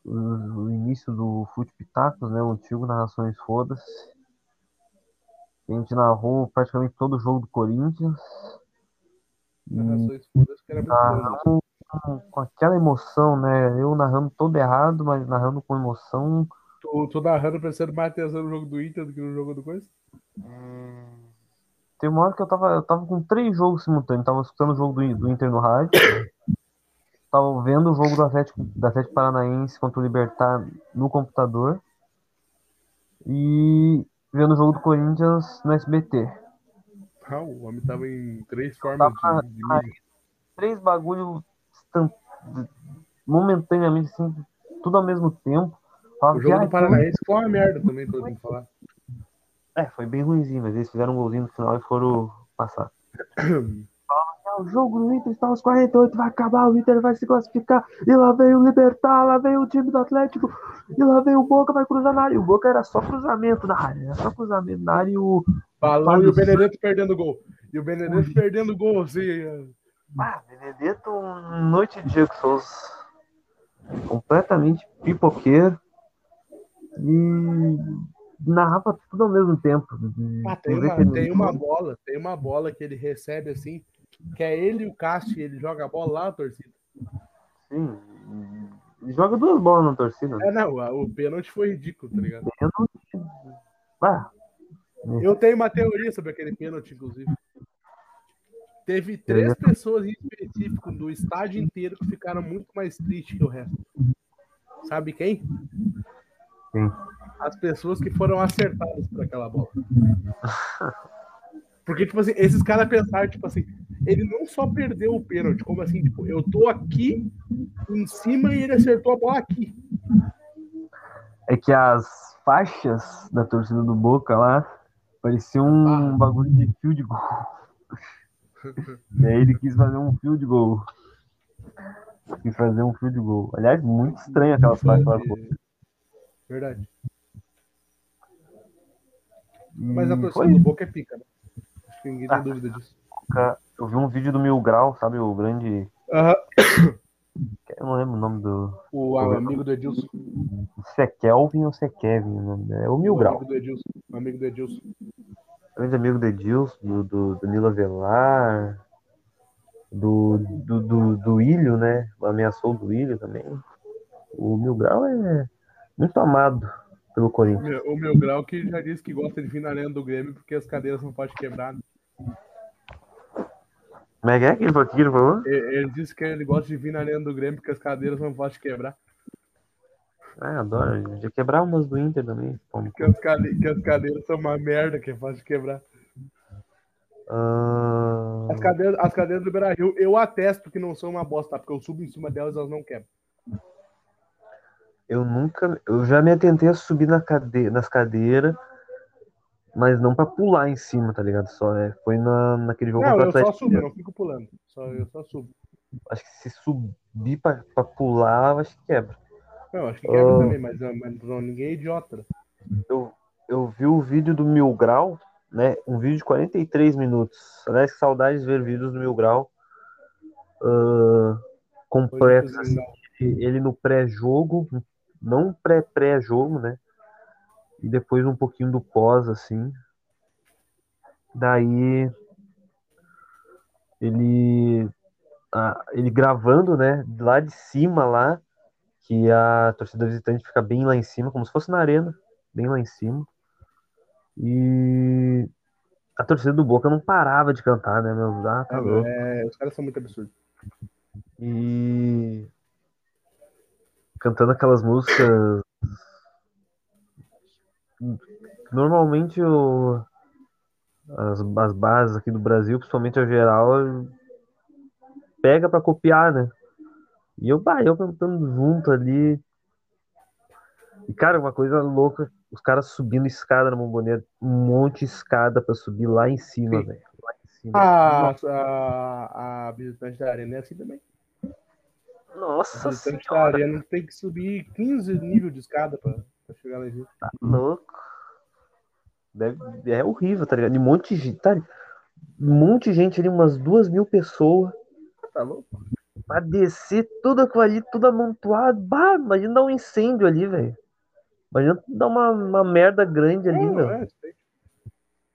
o, início do Fute Pitacos, né? O antigo Narrações Foda-se. A gente narrou praticamente todo o jogo do Corinthians. E Narrações com, com aquela emoção, né? Eu narrando todo errado, mas narrando com emoção. Tu, tu narrando prestando mais atenção no jogo do Inter do que no jogo do coisa? Tem uma hora que eu tava, eu tava com três jogos simultâneos. Tava escutando o jogo do, do Inter no rádio. Tava vendo o jogo do Atlético, do Atlético Paranaense contra o Libertar no computador. E vendo o jogo do Corinthians no SBT. Ah, o homem tava em três formas Tava- de, de mídia. Três bagulho momentaneamente, assim, tudo ao mesmo tempo. Tava O jogo do. Paranaense foi uma merda também, todo mundo falar. É, foi bem ruimzinho, mas eles fizeram um golzinho no final e foram passar. O jogo do Inter está aos 48, vai acabar, o Inter vai se classificar. E lá vem o Libertar, lá vem o time do Atlético. E lá vem o Boca, vai cruzar na área. E o Boca era só cruzamento na área, era só cruzamento na área. E o. Balão e o Benedetto perdendo gol. E o Benedetto perdendo gol, assim. Ah, Benedetto, noite de Diego Souza. Completamente pipoqueiro. E narrava tudo ao mesmo tempo. Ah, tem, uma, tem uma bola, tem uma bola que ele recebe assim, que é ele e o e ele joga a bola lá na torcida. Sim. Joga duas bolas na torcida. É, não, o pênalti foi ridículo, tá ligado? Ah, Eu tenho uma teoria sobre aquele pênalti, inclusive. Teve três pessoas em específico do estádio inteiro que ficaram muito mais tristes que o resto. Sabe quem? Quem? As pessoas que foram acertadas por aquela bola. Porque, tipo assim, esses caras pensaram, tipo assim, ele não só perdeu o pênalti, como assim, tipo, eu tô aqui em cima e ele acertou a bola aqui. é que as faixas da torcida do Boca lá pareciam um bagulho de field goal. E aí ele quis fazer um field goal. e fazer um field goal. Aliás, muito estranho aquela que ela foi. Verdade. Mas a torcida foi do Boca é pica, né? Ninguém tem Ah. dúvida disso. isso. Eu vi um vídeo do Mil Grau, sabe? O grande. Aham. Eu não lembro o nome do. O amigo do Edilson. Se é Kelvin ou se é Kevin. o. É o Mil o Grau. amigo do Edilson. O amigo do Edilson. Grande amigo do Edilson, do, do, do Nilo Avelar, do, do, do, do Ilho, né? Ameaçou do Ilho também. O Mil Grau é muito amado pelo O Corinthians. o meu grau que já disse que gosta de vir na arena do Grêmio porque as cadeiras não podem quebrar. né? Como é que é que ele falou? ele falou? Ele, ele disse que ele gosta de vir na arena do Grêmio porque as cadeiras não podem quebrar. Ah, adoro. Já quebrar umas do Inter também. Que as, cade- que as cadeiras são uma merda que é fácil de quebrar. Ah, As cadeiras, as cadeiras do Beira Rio, eu atesto que não são uma bosta, porque eu subo em cima delas elas não quebram. eu nunca. Eu já me atentei a subir na cade... nas cadeiras, mas não pra pular em cima, tá ligado? Só é, foi na, naquele jogo Não, eu só subo, eu fico pulando. Só, eu só subo. Acho que se subir pra, pra pular, acho que quebra. Não, acho que quebra Ah. também, mas, mas não, ninguém é idiota. Eu, eu vi o vídeo do Mil Grau, né? Um vídeo de 43 minutos. Aliás, que saudades de ver vídeos do Mil Grau ah, completos. Assim. Ele no pré-jogo, não pré-pré-jogo, né? E depois um pouquinho do pós, assim. Daí ele, ah, ele gravando, né? Lá de cima, lá, que a torcida visitante fica bem lá em cima, como se fosse na arena, bem lá em cima. E a torcida do Boca não parava de cantar, né, meu? Ah, tá louco. É, os caras são muito absurdos. E cantando aquelas músicas. Normalmente o... as, as bases aqui do Brasil, principalmente a geral, pega pra copiar, né? E eu, bah, eu cantando junto ali. E, cara, uma coisa louca, os caras subindo escada na bomboneira, um monte de escada pra subir lá em cima, velho. Lá em cima. A, a, a visitante da arena é assim também. A Nossa visitante da senhora, arena tem que subir 15 níveis de escada pra, pra chegar lá em cima. tá louco. Deve, é horrível, tá ligado? E um monte de gente, tá? Um monte de gente ali, umas duas mil pessoas, Tá louco? pra descer tudo ali, tudo amontoado. Bah, imagina dar um incêndio ali, velho. Imagina dar uma, uma merda grande ali, meu. é,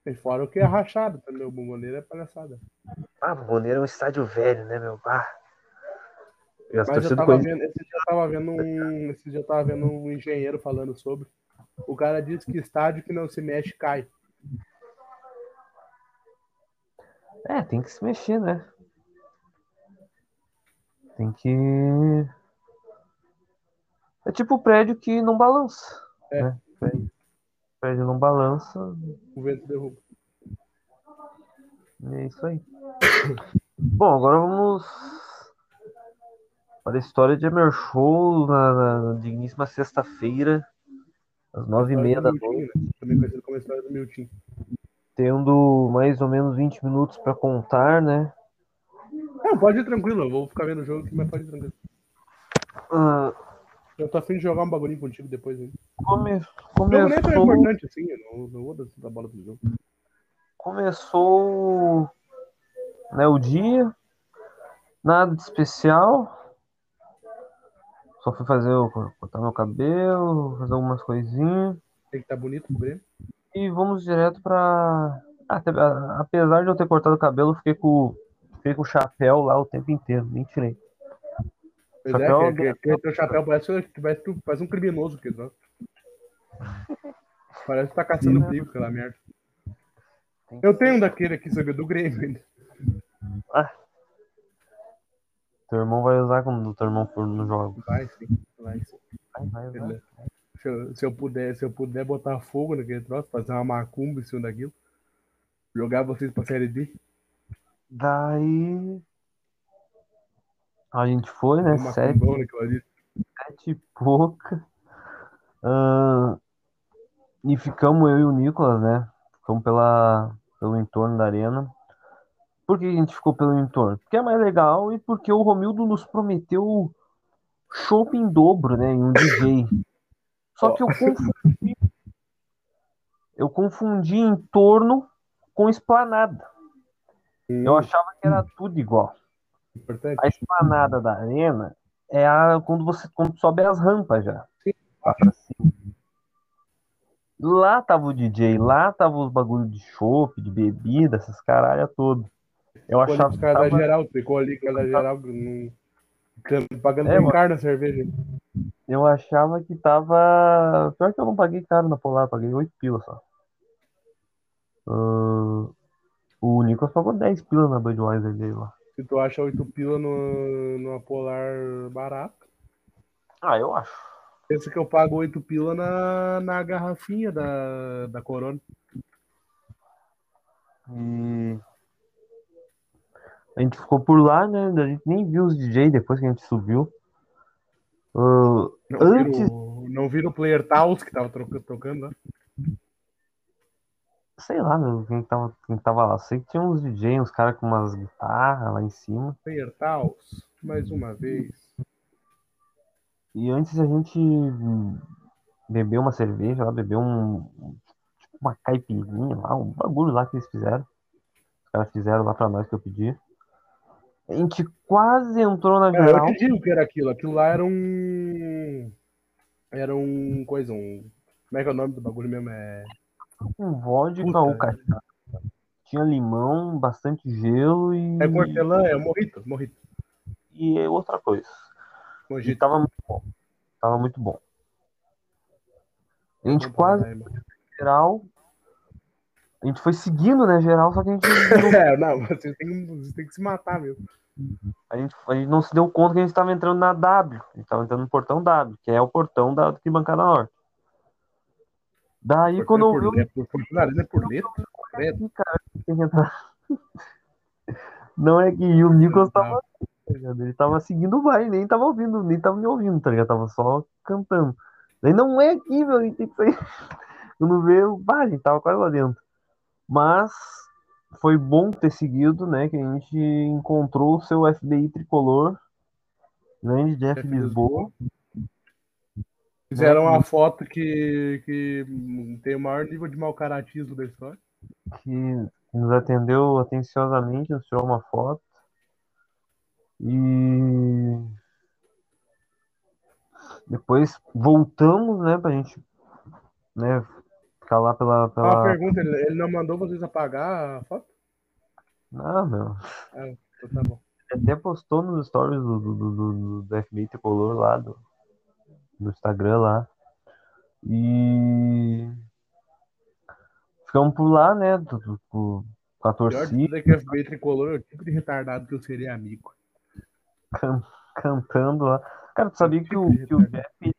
tem. Fora o que é rachado também. O bomboneiro é palhaçada. Ah, Boneiro é um estádio velho, né, meu? Ah. E as Mas eu tava vendo, esse dia eu tava vendo um. Esse dia eu tava vendo um engenheiro falando sobre. O cara disse que estádio que não se mexe cai. É, tem que se mexer, né? Tem que. É tipo o prédio que não balança. É. Né? Prédio, prédio não balança, O vento derruba. é isso aí. Bom, agora vamos para a história de Emer Show na, na, na digníssima sexta-feira, às nove e meia da noite, né? Também conhecido como a história do tendo mais ou menos 20 minutos para contar, né? Não, pode ir tranquilo. Eu vou ficar vendo o jogo aqui, mas pode ir tranquilo. Ah, Eu tô afim de jogar um bagulhinho contigo depois. Hein? come- O jogo é começou. importante assim. Eu não, não vou dar bola pro jogo. Começou né, o dia, nada de especial. Só fui fazer, o- cortar meu cabelo, fazer algumas coisinhas. Tem que estar bonito pro Grêmio. E vamos direto pra. Até- a- apesar de eu ter cortado o cabelo, fiquei com, fiquei com o chapéu lá o tempo inteiro, nem tirei. Pois Chapéu é, que, que, que chapéu parece, que parece, parece um criminoso aqui, não? Parece que tá caçando perigo, aquela merda. Eu tenho um daquele aqui, sabe, do Grêmio ainda. Teu irmão vai usar quando o teu irmão for no jogo. Vai sim, vai sim. Vai, vai, vai. Se eu, se eu puder, se eu puder botar fogo naquele troço, fazer uma macumba em cima daquilo, jogar vocês pra série D, Daí. A gente foi, né? uma Sete, sete e pouca. Ah, e ficamos eu e o Nicolas, né? Ficamos pela, pelo entorno da arena. Por que a gente ficou pelo entorno? Porque é mais legal e porque o Romildo nos prometeu chopp em dobro, né? Em um DJ. Só que eu confundi. Eu confundi entorno com esplanada. Eu achava que era tudo igual. Importante. A esplanada da arena é a, quando você quando sobe as rampas já. Lá. Lá tava o DJ, lá tava os bagulho de chopp, de bebida, essas caralho todo. Eu achava os que caras da tava, geral, ficou ali com da geral num- can- pagando É, bem caro na cerveja. eu achava que tava. Pior que eu não paguei caro na Polar, paguei 8 pila só. Ah, o Nicolas pagou 10 pila na Budweiser dele lá. Se tu acha 8 pila no, numa polar barata, Ah, eu acho. pensa que eu pago 8 pila na, na garrafinha da, da Corona. E a gente ficou por lá, né? A gente nem viu os DJ depois que a gente subiu. Ah, Não Antes- vira o, não vira o Player Taos que tava tocando lá. sei lá, meu, quem tava, quem tava lá. Sei que tinha uns DJ, uns caras com umas guitarras lá em cima. Player Taos, mais uma vez. E antes a gente bebeu uma cerveja lá, bebeu um. Tipo uma caipirinha lá, um bagulho lá que eles fizeram. Os caras fizeram lá pra nós que eu pedi. A gente quase entrou na É, eu te digo que era aquilo. Aquilo lá era um. Era um coisa, um. Como é que é o nome do bagulho mesmo? É. com vodka Puta. ou cachaça. Tinha limão, bastante gelo e, É hortelã, é morrito, morrito. e outra coisa. E tava muito bom. Tava muito bom. A gente quase geral. A gente foi seguindo, né, geral, só que a gente, É, não, vocês têm, vocês têm que se matar mesmo. a gente, a gente não se deu conta que a gente estava entrando na W. A gente tava entrando no portão W, que é o portão da arquibancada norte. Daí, quando eu é vi por, é é tem. Não é que o Nicolas tava. Ele tava seguindo o baile, nem tava ouvindo, nem tava me ouvindo, tá ligado? Tava só cantando. Daí não é aqui, meu, a gente tem que sair. Quando vê, o bah, a gente tava quase lá dentro. Mas foi bom ter seguido, né? Que a gente encontrou o seu FBI tricolor. Grande Jeff Jeff Lisboa. Fizeram uma foto que, que tem o maior nível de mau caratismo da história. que nos atendeu atenciosamente, nos tirou uma foto. E depois voltamos, né, pra gente, né, ficar lá pela, pela... pergunta, ele, ele não mandou vocês apagar a foto? Não, meu. Então tá bom. Ele até postou nos stories do, do, do, do, do FBI Tricolor lá, do, do Instagram lá. E ficamos por lá, né, do- do- com a torcida. é que o FBI tricolor é o tipo de retardado que eu seria amigo. can- cantando lá. Cara, tu sabia que o, que o Jeff.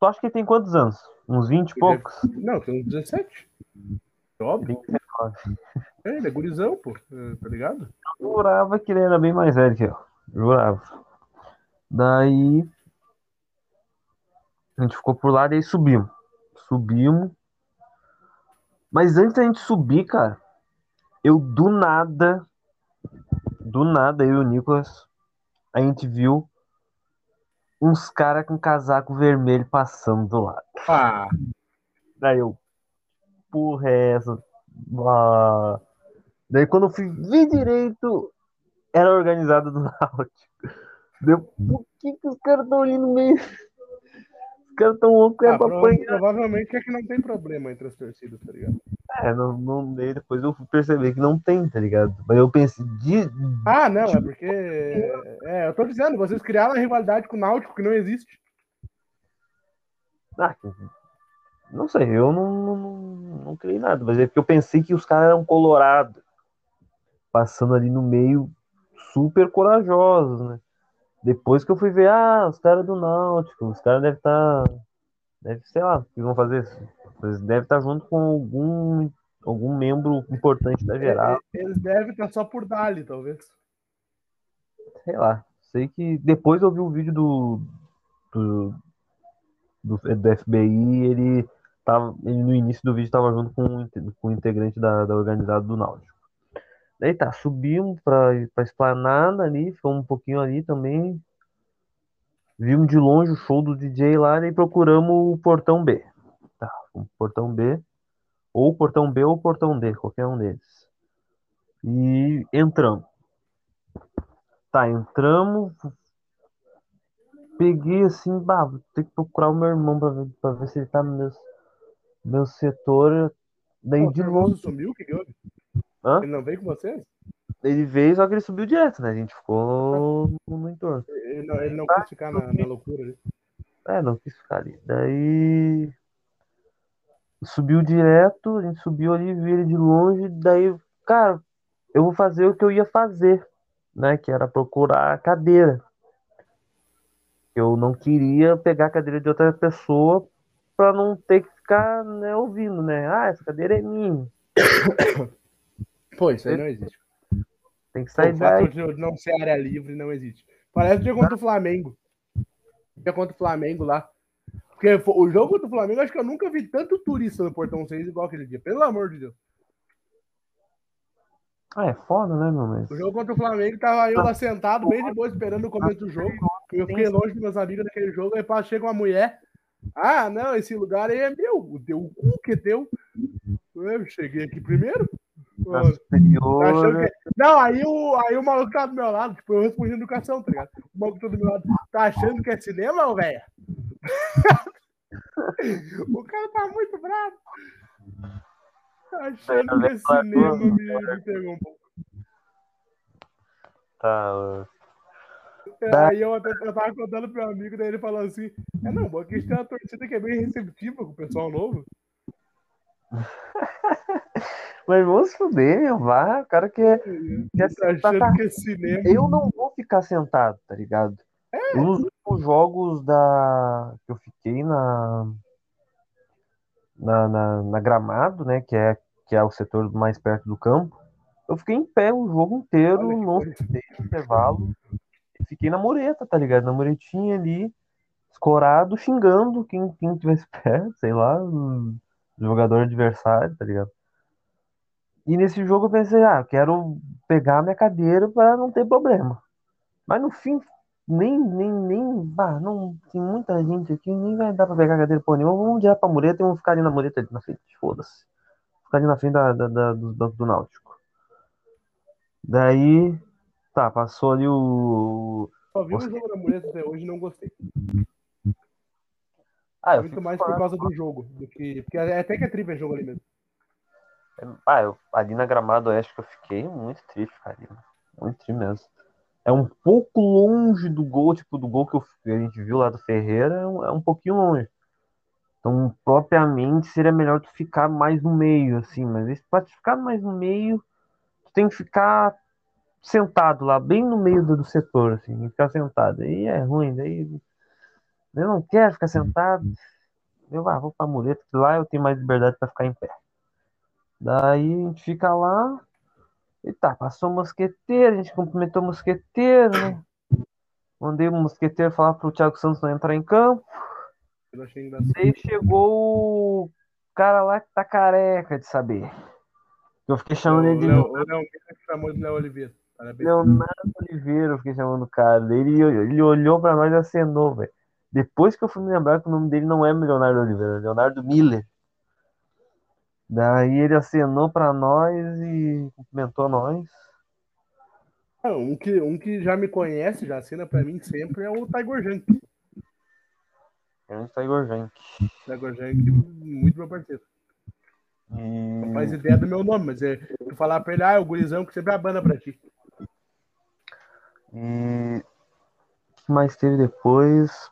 Tu acha que ele tem quantos anos? Uns 20 e Ele poucos? Não, tem uns 17. Óbvio. Ele tem 19. É, ele é gurizão, pô. é, Tá ligado? Eu jurava que ele era bem mais velho que eu. Jurava. Daí. A gente ficou por lá, daí subimos. Subimos. Mas antes da gente subir, cara, eu do nada. Do nada, eu e o Nicolas, a gente viu uns caras com casaco vermelho passando do lado. Ah, Daí eu, porra, é essa? Ah. Daí quando eu fui ver direito, era organizado do Náutico. Deu, por que, que os caras estão ali no meio? Os caras estão loucos é ah, pra apanhar. provavelmente é que não tem problema entre as torcidas, tá ligado? É, não, não, depois eu fui perceber que não tem, tá ligado? Mas eu pensei, de, Ah, não, é porque. É, eu tô dizendo, vocês criaram uma rivalidade com o Náutico que não existe. ah, não sei, eu não, não, não, criei nada, mas é porque eu pensei que os caras eram colorados, passando ali no meio, super corajosos, né? Depois que eu fui ver, ah, os caras do Náutico, os caras devem estar, deve, sei lá, o que vão fazer, eles devem estar junto com algum, algum membro importante da geral, Eles devem estar só por Dali, talvez. sei lá. Sei que depois eu vi o vídeo do, do, do, do FBI, ele tava, ele no início do vídeo tava junto com, com o integrante da, da organizada do Náutico. Daí tá, subimos pra, pra esplanada ali, ficamos um pouquinho ali também. Vimos de longe o show do DJ lá e procuramos o portão B. Tá, portão B. Ou portão B ou portão D, qualquer um deles. E entramos. Tá, entramos. Peguei assim, bah, vou ter que procurar o meu irmão pra ver, pra ver se ele tá no meu, meu setor. Daí Pô, de longe. sumiu? Que houve? Hã? Ele não veio com vocês? Ele veio, só que ele subiu direto, né? A gente ficou no, no entorno. Ele não, ele não quis ficar na, na loucura ali. É, não quis ficar ali. Daí subiu direto, a gente subiu ali, viu ele de longe, daí, cara, eu vou fazer o que eu ia fazer, né? Que era procurar a cadeira. Eu não queria pegar a cadeira de outra pessoa pra não ter que ficar, né, ouvindo, né? Ah, essa cadeira é minha. Pô, isso aí não existe. Tem que O sair daí. fato de não ser área livre não existe. Parece o dia contra o Flamengo. O dia contra o Flamengo lá. Porque o jogo contra o Flamengo, acho que eu nunca vi tanto turista no Portão 6 igual aquele dia. Pelo amor de Deus. Ah, é foda, né, meu? Mas... O jogo contra o Flamengo, tava eu lá sentado, bem de boa, esperando o começo do jogo. Eu fiquei longe dos meus amigos naquele jogo, aí pá, chega uma mulher. Ah, não, esse lugar aí é meu. O teu cu que é teu. Eu cheguei aqui primeiro. Tá achando superior. que- Não, aí o, aí o maluco tá do meu lado, tipo, eu respondi educação, tá ligado? O maluco tá do meu lado, tá achando que é cinema, velho? o cara tá muito bravo. Tá achando que é cinema, me, pegou um pouco. Tá. Aí eu, até- eu tava contando pro meu amigo, daí ele falou assim: É não, porque a gente tem uma torcida que é bem receptiva com o pessoal novo. Mas vamos fuder, meu. Vá, o cara quer. quer Tá sentar, achando tá. que é cinema. Eu não vou ficar sentado, tá ligado? Eu, Nos últimos jogos da que eu fiquei na na, na, na gramado, né, que é que é o setor mais perto do campo, eu fiquei em pé o jogo inteiro, Olha que não no intervalo, fiquei na mureta, tá ligado? Na muretinha ali, escorado, xingando quem quem tivesse perto, sei lá, o jogador adversário, tá ligado? E nesse jogo eu pensei, ah, quero pegar minha cadeira para não ter problema. Mas no fim, nem, nem, nem, ah, não, tem muita gente aqui, nem vai dar pra pegar a cadeira por nenhuma. Vamos direto pra mureta e vamos ficar ali na mureta ali na frente, foda-se. Ficar ali na frente da, da, da- dos bancos do Náutico. Daí, tá, passou ali o. Só vi o jogo da mulher até hoje e não gostei. Ah, eu Muito mais por causa do jogo. Do que, porque é até que é triple jogo ali mesmo. Ah, eu, ali na Gramado Oeste que eu fiquei, muito triste, cara. Muito triste mesmo. É um pouco longe do gol, tipo, do gol que eu- que a gente viu lá do Ferreira, é um, é um pouquinho longe. Então, propriamente, seria melhor tu ficar mais no meio, assim, mas esse- pra ficar mais no meio, tu tem que ficar sentado lá, bem no meio do, do setor, assim, ficar sentado. Aí é ruim, daí eu não quero ficar sentado. Eu ah, vou pra mureta, que lá eu tenho mais liberdade pra ficar em pé. Daí a gente fica lá. E tá, passou o mosqueteiro, a gente cumprimentou o mosqueteiro, né? Mandei o mosqueteiro falar pro Thiago Santos não entrar em campo. Eu achei engraçado. Daí chegou o cara lá que tá careca de saber. Eu fiquei O chamando ele de Léo, Léo Mendes chamou de Léo Oliveira. Parabéns. Leonardo Oliveira, eu fiquei chamando o cara. Ele, ele olhou pra nós e acenou, velho. Depois que eu fui me lembrar que o nome dele não é Leonardo Oliveira, é Leonardo Miller. Daí ele acenou pra nós e cumprimentou nós. Ah, Um que, um que já me conhece, já assina pra mim sempre, é o Tiger Junk. Grande Tiger Jank. Tiger Junk, muito meu parceiro. Não faz ideia do meu nome, mas é, tu falar pra ele, ah, é o gurizão que sempre abana pra ti. e o que mais teve depois?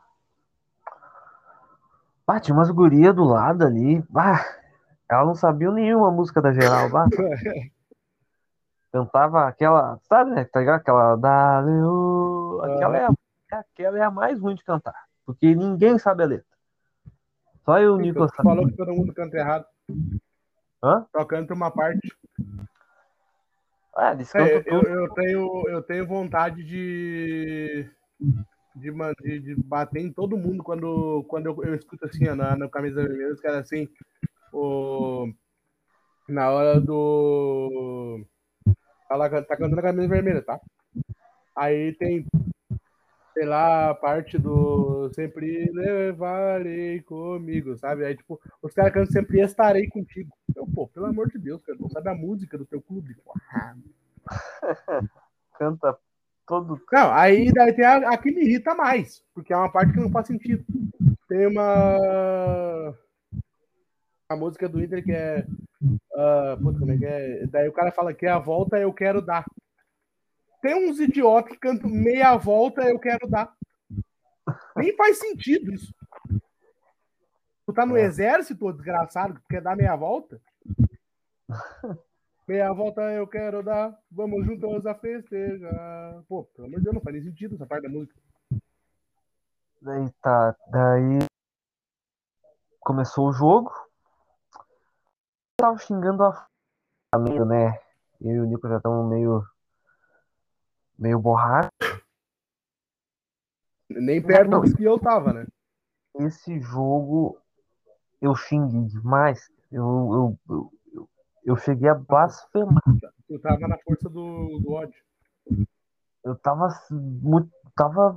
Ah, tinha umas gurias do lado ali. Ah, ela não sabia nenhuma música da geral. Bah. Cantava aquela, sabe, né? Tá ligado? Aquela Dale, ô. aquela, é a, aquela é a mais ruim de cantar. Porque ninguém sabe a letra. Só eu e o Nicolas Tu falou que todo mundo canta errado. Hã? Só canta uma parte. Ah, É, eu, eu, tenho, eu tenho vontade de, de, de, de bater em todo mundo quando, quando eu, eu escuto assim, na, na camisa vermelha, os caras assim, o, na hora do. Ela tá cantando a camisa vermelha, tá? Aí tem, sei lá, a parte do sempre levarei comigo, sabe? Aí, tipo, os caras cantam sempre estarei contigo. Então, pô, pelo amor de Deus, cara, não sabe a música do teu clube. porra. Canta todo. Não, aí daí tem a, a que me irrita mais, porque é uma parte que não faz sentido. Tem uma. A música do Inter que é. ah, puta, como é que é? Daí o cara fala que a volta eu quero dar. Tem uns idiotas que cantam meia volta eu quero dar. Nem faz sentido isso. Tu tá no É. exército, ô desgraçado, que tu quer dar meia volta? Meia volta eu quero dar, vamos juntos a festejar. Pô, pelo amor de Deus, não faz nem sentido essa parte da música. Daí tá. Daí. Começou o jogo. Tava xingando a. a meio, né? Eu e o Nico já estamos meio. meio borrados. Nem perto Não. dos que eu tava, né? Esse jogo eu xinguei demais. Eu, eu, eu, eu, eu cheguei a blasfemar. Tu tava na força do, do ódio. Eu tava muito. Tava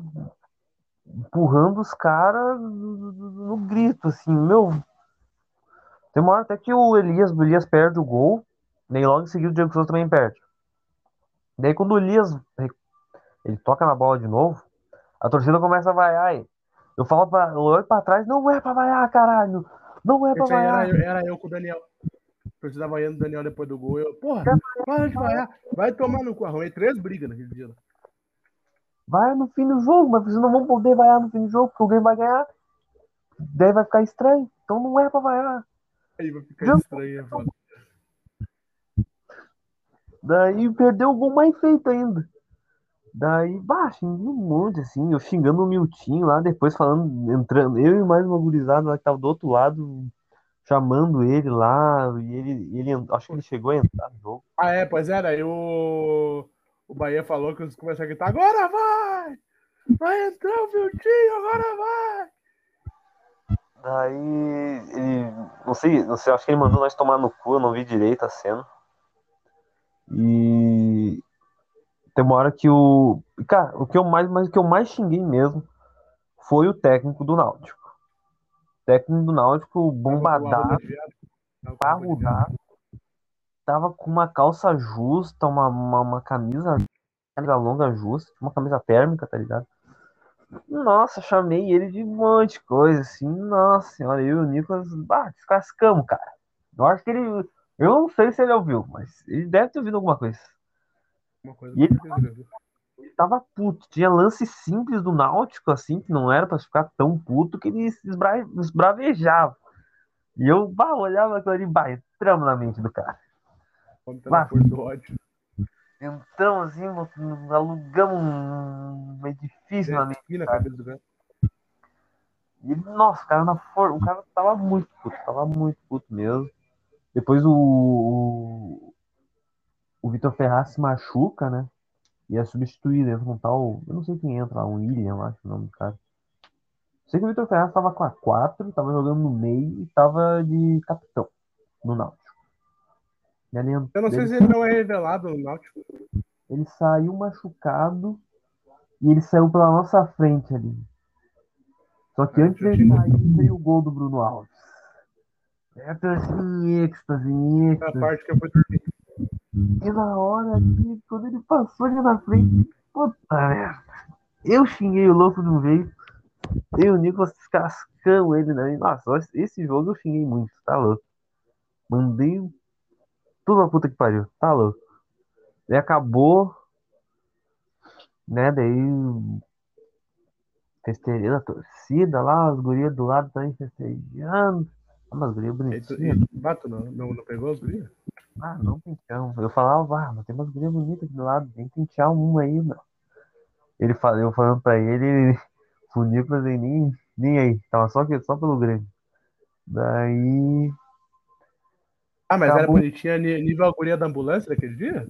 empurrando os caras no, no- no grito, assim, meu. Tem uma hora até que o Elias, o Elias perde o gol, nem logo em seguida o Diego Souza também perde. Daí quando o Elias ele toca na bola de novo, a torcida começa a vaiar. e Eu falo pra, eu olho pra trás, não é pra vaiar, caralho! Não é aí vaiar! era, eu- era eu com o Daniel. Precisava vaiando o Daniel depois do gol. Eu, porra, para de vaiar. Vai tomar no cu. Arrumei três brigas naquele dia. Vai no fim do jogo, mas vocês não vão poder vaiar no fim do jogo, porque game vai ganhar. Daí vai ficar estranho. Então não é pra vaiar. Aí vai ficar estranho. foda. Daí perdeu o gol mais feito ainda. Daí, xinguei um monte, assim, eu xingando o Miltinho lá, depois falando, entrando, eu e mais uma gurizada lá que tava do outro lado, chamando ele lá, e ele, ele acho que ele chegou a entrar no jogo. Ah, é, pois é. Daí o, o Bahia falou que eles começaram a gritar: agora vai! Vai entrar o Viltinho, agora vai! Daí, ele, não sei, não sei, acho que ele mandou nós tomar no cu, eu não vi direito a cena. E tem uma hora que o. Cara, o que eu mais, mas o que eu mais xinguei mesmo foi o técnico do Náutico. O técnico do Náutico, bombadado, parrudado, tava com uma calça justa, uma, uma, uma camisa longa justa, uma camisa térmica, tá ligado? Nossa, chamei ele de um monte de coisa, assim, nossa senhora, eu e o Nicolas, bah, descascamos, cara. Eu acho que ele, eu não sei se ele ouviu, mas ele deve ter ouvido alguma coisa. Uma coisa E ele- viu? Ele tava puto, tinha lance simples do Náutico, assim, que não era pra ficar tão puto, que ele se esbra- esbravejava. E eu, bah, olhava aquilo ali, bah, entramos na mente do cara. Tá força do ódio. Entramos assim, alugamos um edifício na na cabeça do cara. E, nossa, o cara, na for... o cara tava muito puto, tava muito puto mesmo. Depois o, o, o Vitor Ferraz se machuca, né? E é substituído, entra um tal. Eu não sei quem entra lá, um William, eu acho o nome do cara. Sei que o Vitor Ferraz tava com a 4, tava jogando no meio e tava de capitão no Náutico. E ali, Eu não sei ele, se ele não é revelado no Náutico. ele saiu machucado e ele saiu pela nossa frente ali. Só que Ah, antes dele sair, veio o gol do Bruno Alves. É, tô assim, em êxtase, em Na êxtase. parte que eu fui dormir. E na hora ali, quando ele passou ali na frente, puta merda. Eu xinguei o louco um jeito. Eu e o Nicolas descascamos ele, né? Nossa, esse jogo eu xinguei muito, tá louco. Mandei tudo a puta que pariu, tá louco. Daí acabou, né? Daí festejei a torcida lá, as gurias do lado também festejando. Ah, mas guria E bonitinha. e, Bato, não, não, não pegou as gurias? Ah, não penteamos. Eu falava, ah, mas tem umas gurias bonitas aqui do lado, vem pentear uma aí, meu. Ele fala, eu falando pra ele, Nicolas ele nem, nem aí, tava só, aqui, só pelo Grêmio. Daí. Ah, mas era bonitinha ni- nível a guria da ambulância daquele dia?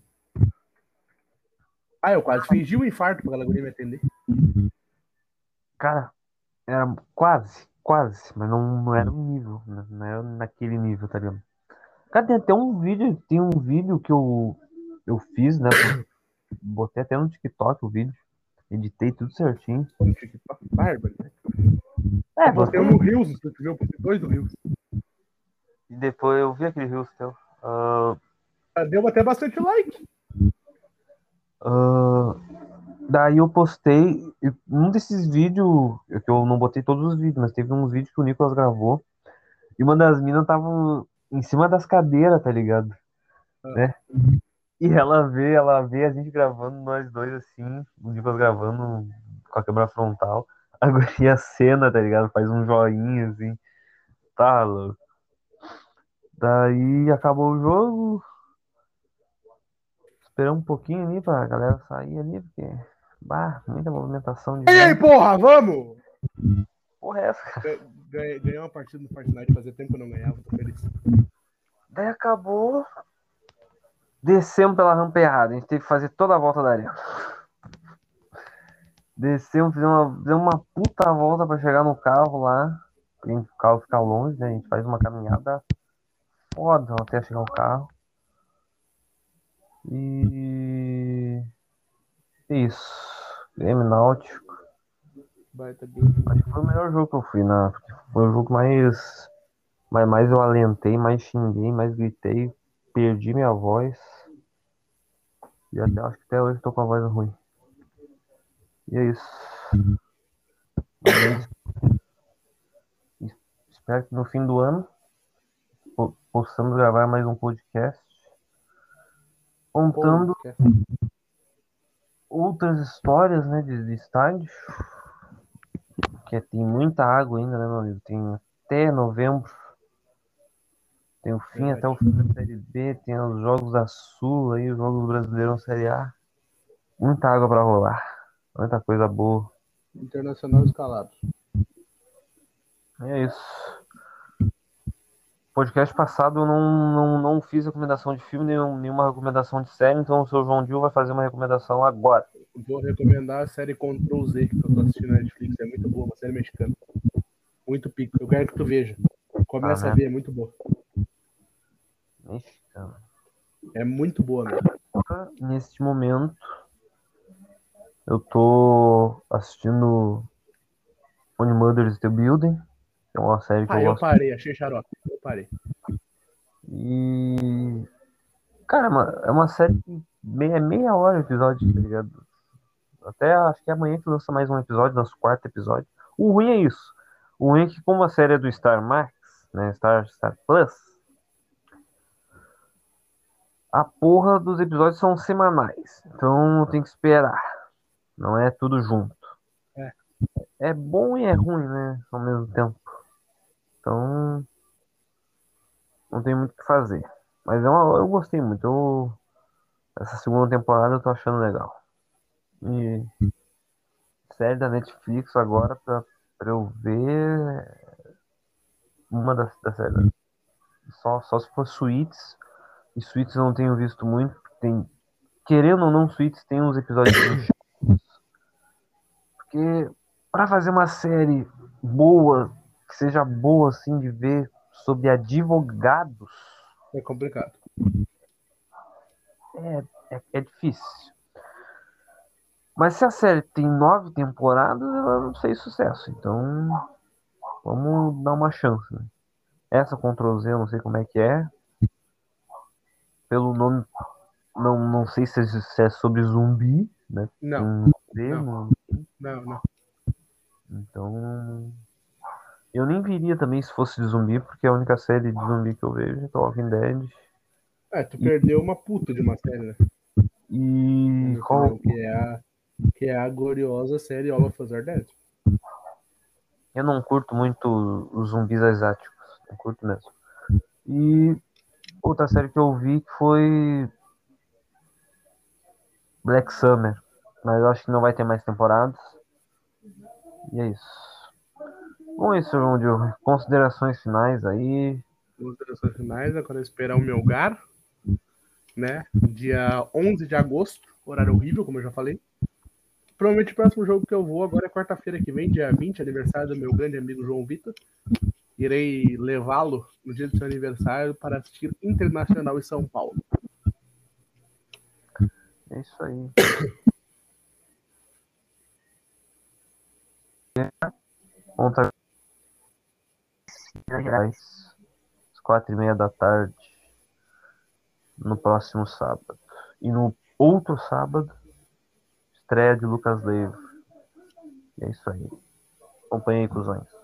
Ah, eu quase fingi um infarto pra aquela guria me atender. Cara, era quase, quase, mas não, não era um nível, né? não era naquele nível, tá ligado? Cara, tem até um vídeo, tem um vídeo que eu, eu fiz, né? Botei até no TikTok o vídeo. Editei tudo certinho. No TikTok, bárbaro, né? É, botei um no Rios, se tu viu, botei dois no Rios. E depois eu vi aquele Reels teu. Ah, Deu até bastante like. ah, daí eu postei um desses vídeos, que eu não botei todos os vídeos, mas teve uns vídeos que o Nicolas gravou. E uma das minas tava em cima das cadeiras, tá ligado? Né? E ela vê, ela vê a gente gravando, nós dois assim, o Nicolas gravando com a câmera frontal. A guria cena, tá ligado? Faz um joinha assim. Tá louco. Daí acabou o jogo. Esperamos um pouquinho ali pra galera sair ali, porque. Bah, muita movimentação de. E aí, gente. porra, vamos! Porra, é essa, cara? Ga- Ganhei, ganhei uma partida no Fortnite, fazia tempo que eu não ganhava, tô feliz. Daí acabou. Descemos pela rampa errada. A gente teve que fazer toda a volta da arena. Descemos, fizemos uma, fizemos uma puta volta pra chegar no carro lá. O carro fica longe, né? A gente faz uma caminhada foda até chegar no carro. E. é Isso. Grêmio Náutico. Baita game. Acho que foi o melhor jogo que eu fui, né? Porque foi o jogo que mais, mais, mais eu alentei, mais xinguei, mais gritei, perdi minha voz. E até acho que até hoje eu tô com a voz ruim. E é isso. Mas. Es- Espero que no fim do ano possamos gravar mais um podcast contando Pô, outras histórias, né, de, de estádio. Que tem muita água ainda, né, meu amigo? Tem até novembro. Tem o fim, Verdade. até o fim da Série B, tem os jogos da Sul aí, os jogos do Brasileirão Série A. Muita água pra rolar. Muita coisa boa. Internacional escalado. É isso. Podcast passado eu não, não, não fiz recomendação de filme, nenhum, nenhuma recomendação de série, então o seu João Dil vai fazer uma recomendação agora. Vou recomendar a série Control Z, que eu tô assistindo na Netflix. É muito boa, uma série mexicana. Muito pico. Eu quero que tu veja. Começa Aham. a ver, é muito boa. Mexicano. É muito boa, mesmo. Neste momento, eu tô assistindo Only Mothers The Building, é uma série que Ah, eu eu parei, achei xarope. Eu parei. E. Cara, é uma, é uma série que meia, meia hora o episódio, tá ligado? Até acho que é amanhã que lança mais um episódio, nosso quarto episódio. O ruim é isso. O ruim é que, como a série é do Star Max, né? Star, Star Plus, a porra dos episódios são semanais. Então tem que esperar. Não é tudo junto. É. É bom e é ruim, né? Ao mesmo tempo. Então. Não tem muito o que fazer. Mas é uma, eu gostei muito. Eu, essa segunda temporada eu tô achando legal. E série da Netflix agora pra, pra eu ver uma das, das séries. Só, só se for Suítes. E Suítes eu não tenho visto muito. Tem, querendo ou não, Suítes tem uns episódios. Porque pra fazer uma série boa, que seja boa assim de ver sobre advogados, É complicado. é, é, é difícil. Mas se a série tem nove temporadas, ela não fez sucesso. Então, vamos dar uma chance. Né? Essa Ctrl Z, eu não sei como é que é. Pelo nome, não, não sei se é, é sobre zumbi, né? Não, Um Z não. no- não, não. Então, eu nem viria também se fosse de zumbi, porque a única série de zumbi que eu vejo é The Walking Dead. É, tu perdeu uma puta de uma série, né? E qual, Que é a, que é a gloriosa série All of Us Are Dead. Eu não curto muito os zumbis asiáticos. Não curto mesmo. E outra série que eu vi que foi Black Summer. Mas eu acho que não vai ter mais temporadas. E é isso. Bom, é isso, João Diogo. Considerações finais aí. Considerações finais, agora é esperar o meu gar, né? Dia 11 de agosto, horário horrível, como eu já falei. Provavelmente o próximo jogo que eu vou agora é quarta-feira que vem, dia 20, aniversário do meu grande amigo João Vitor. Irei levá-lo no dia do seu aniversário para assistir Internacional em São Paulo. É isso aí. Conta Reais, às quatro e meia da tarde, no próximo sábado. E no outro sábado, estreia de Lucas Leiva. E é isso aí. Acompanhe aí, cuzões.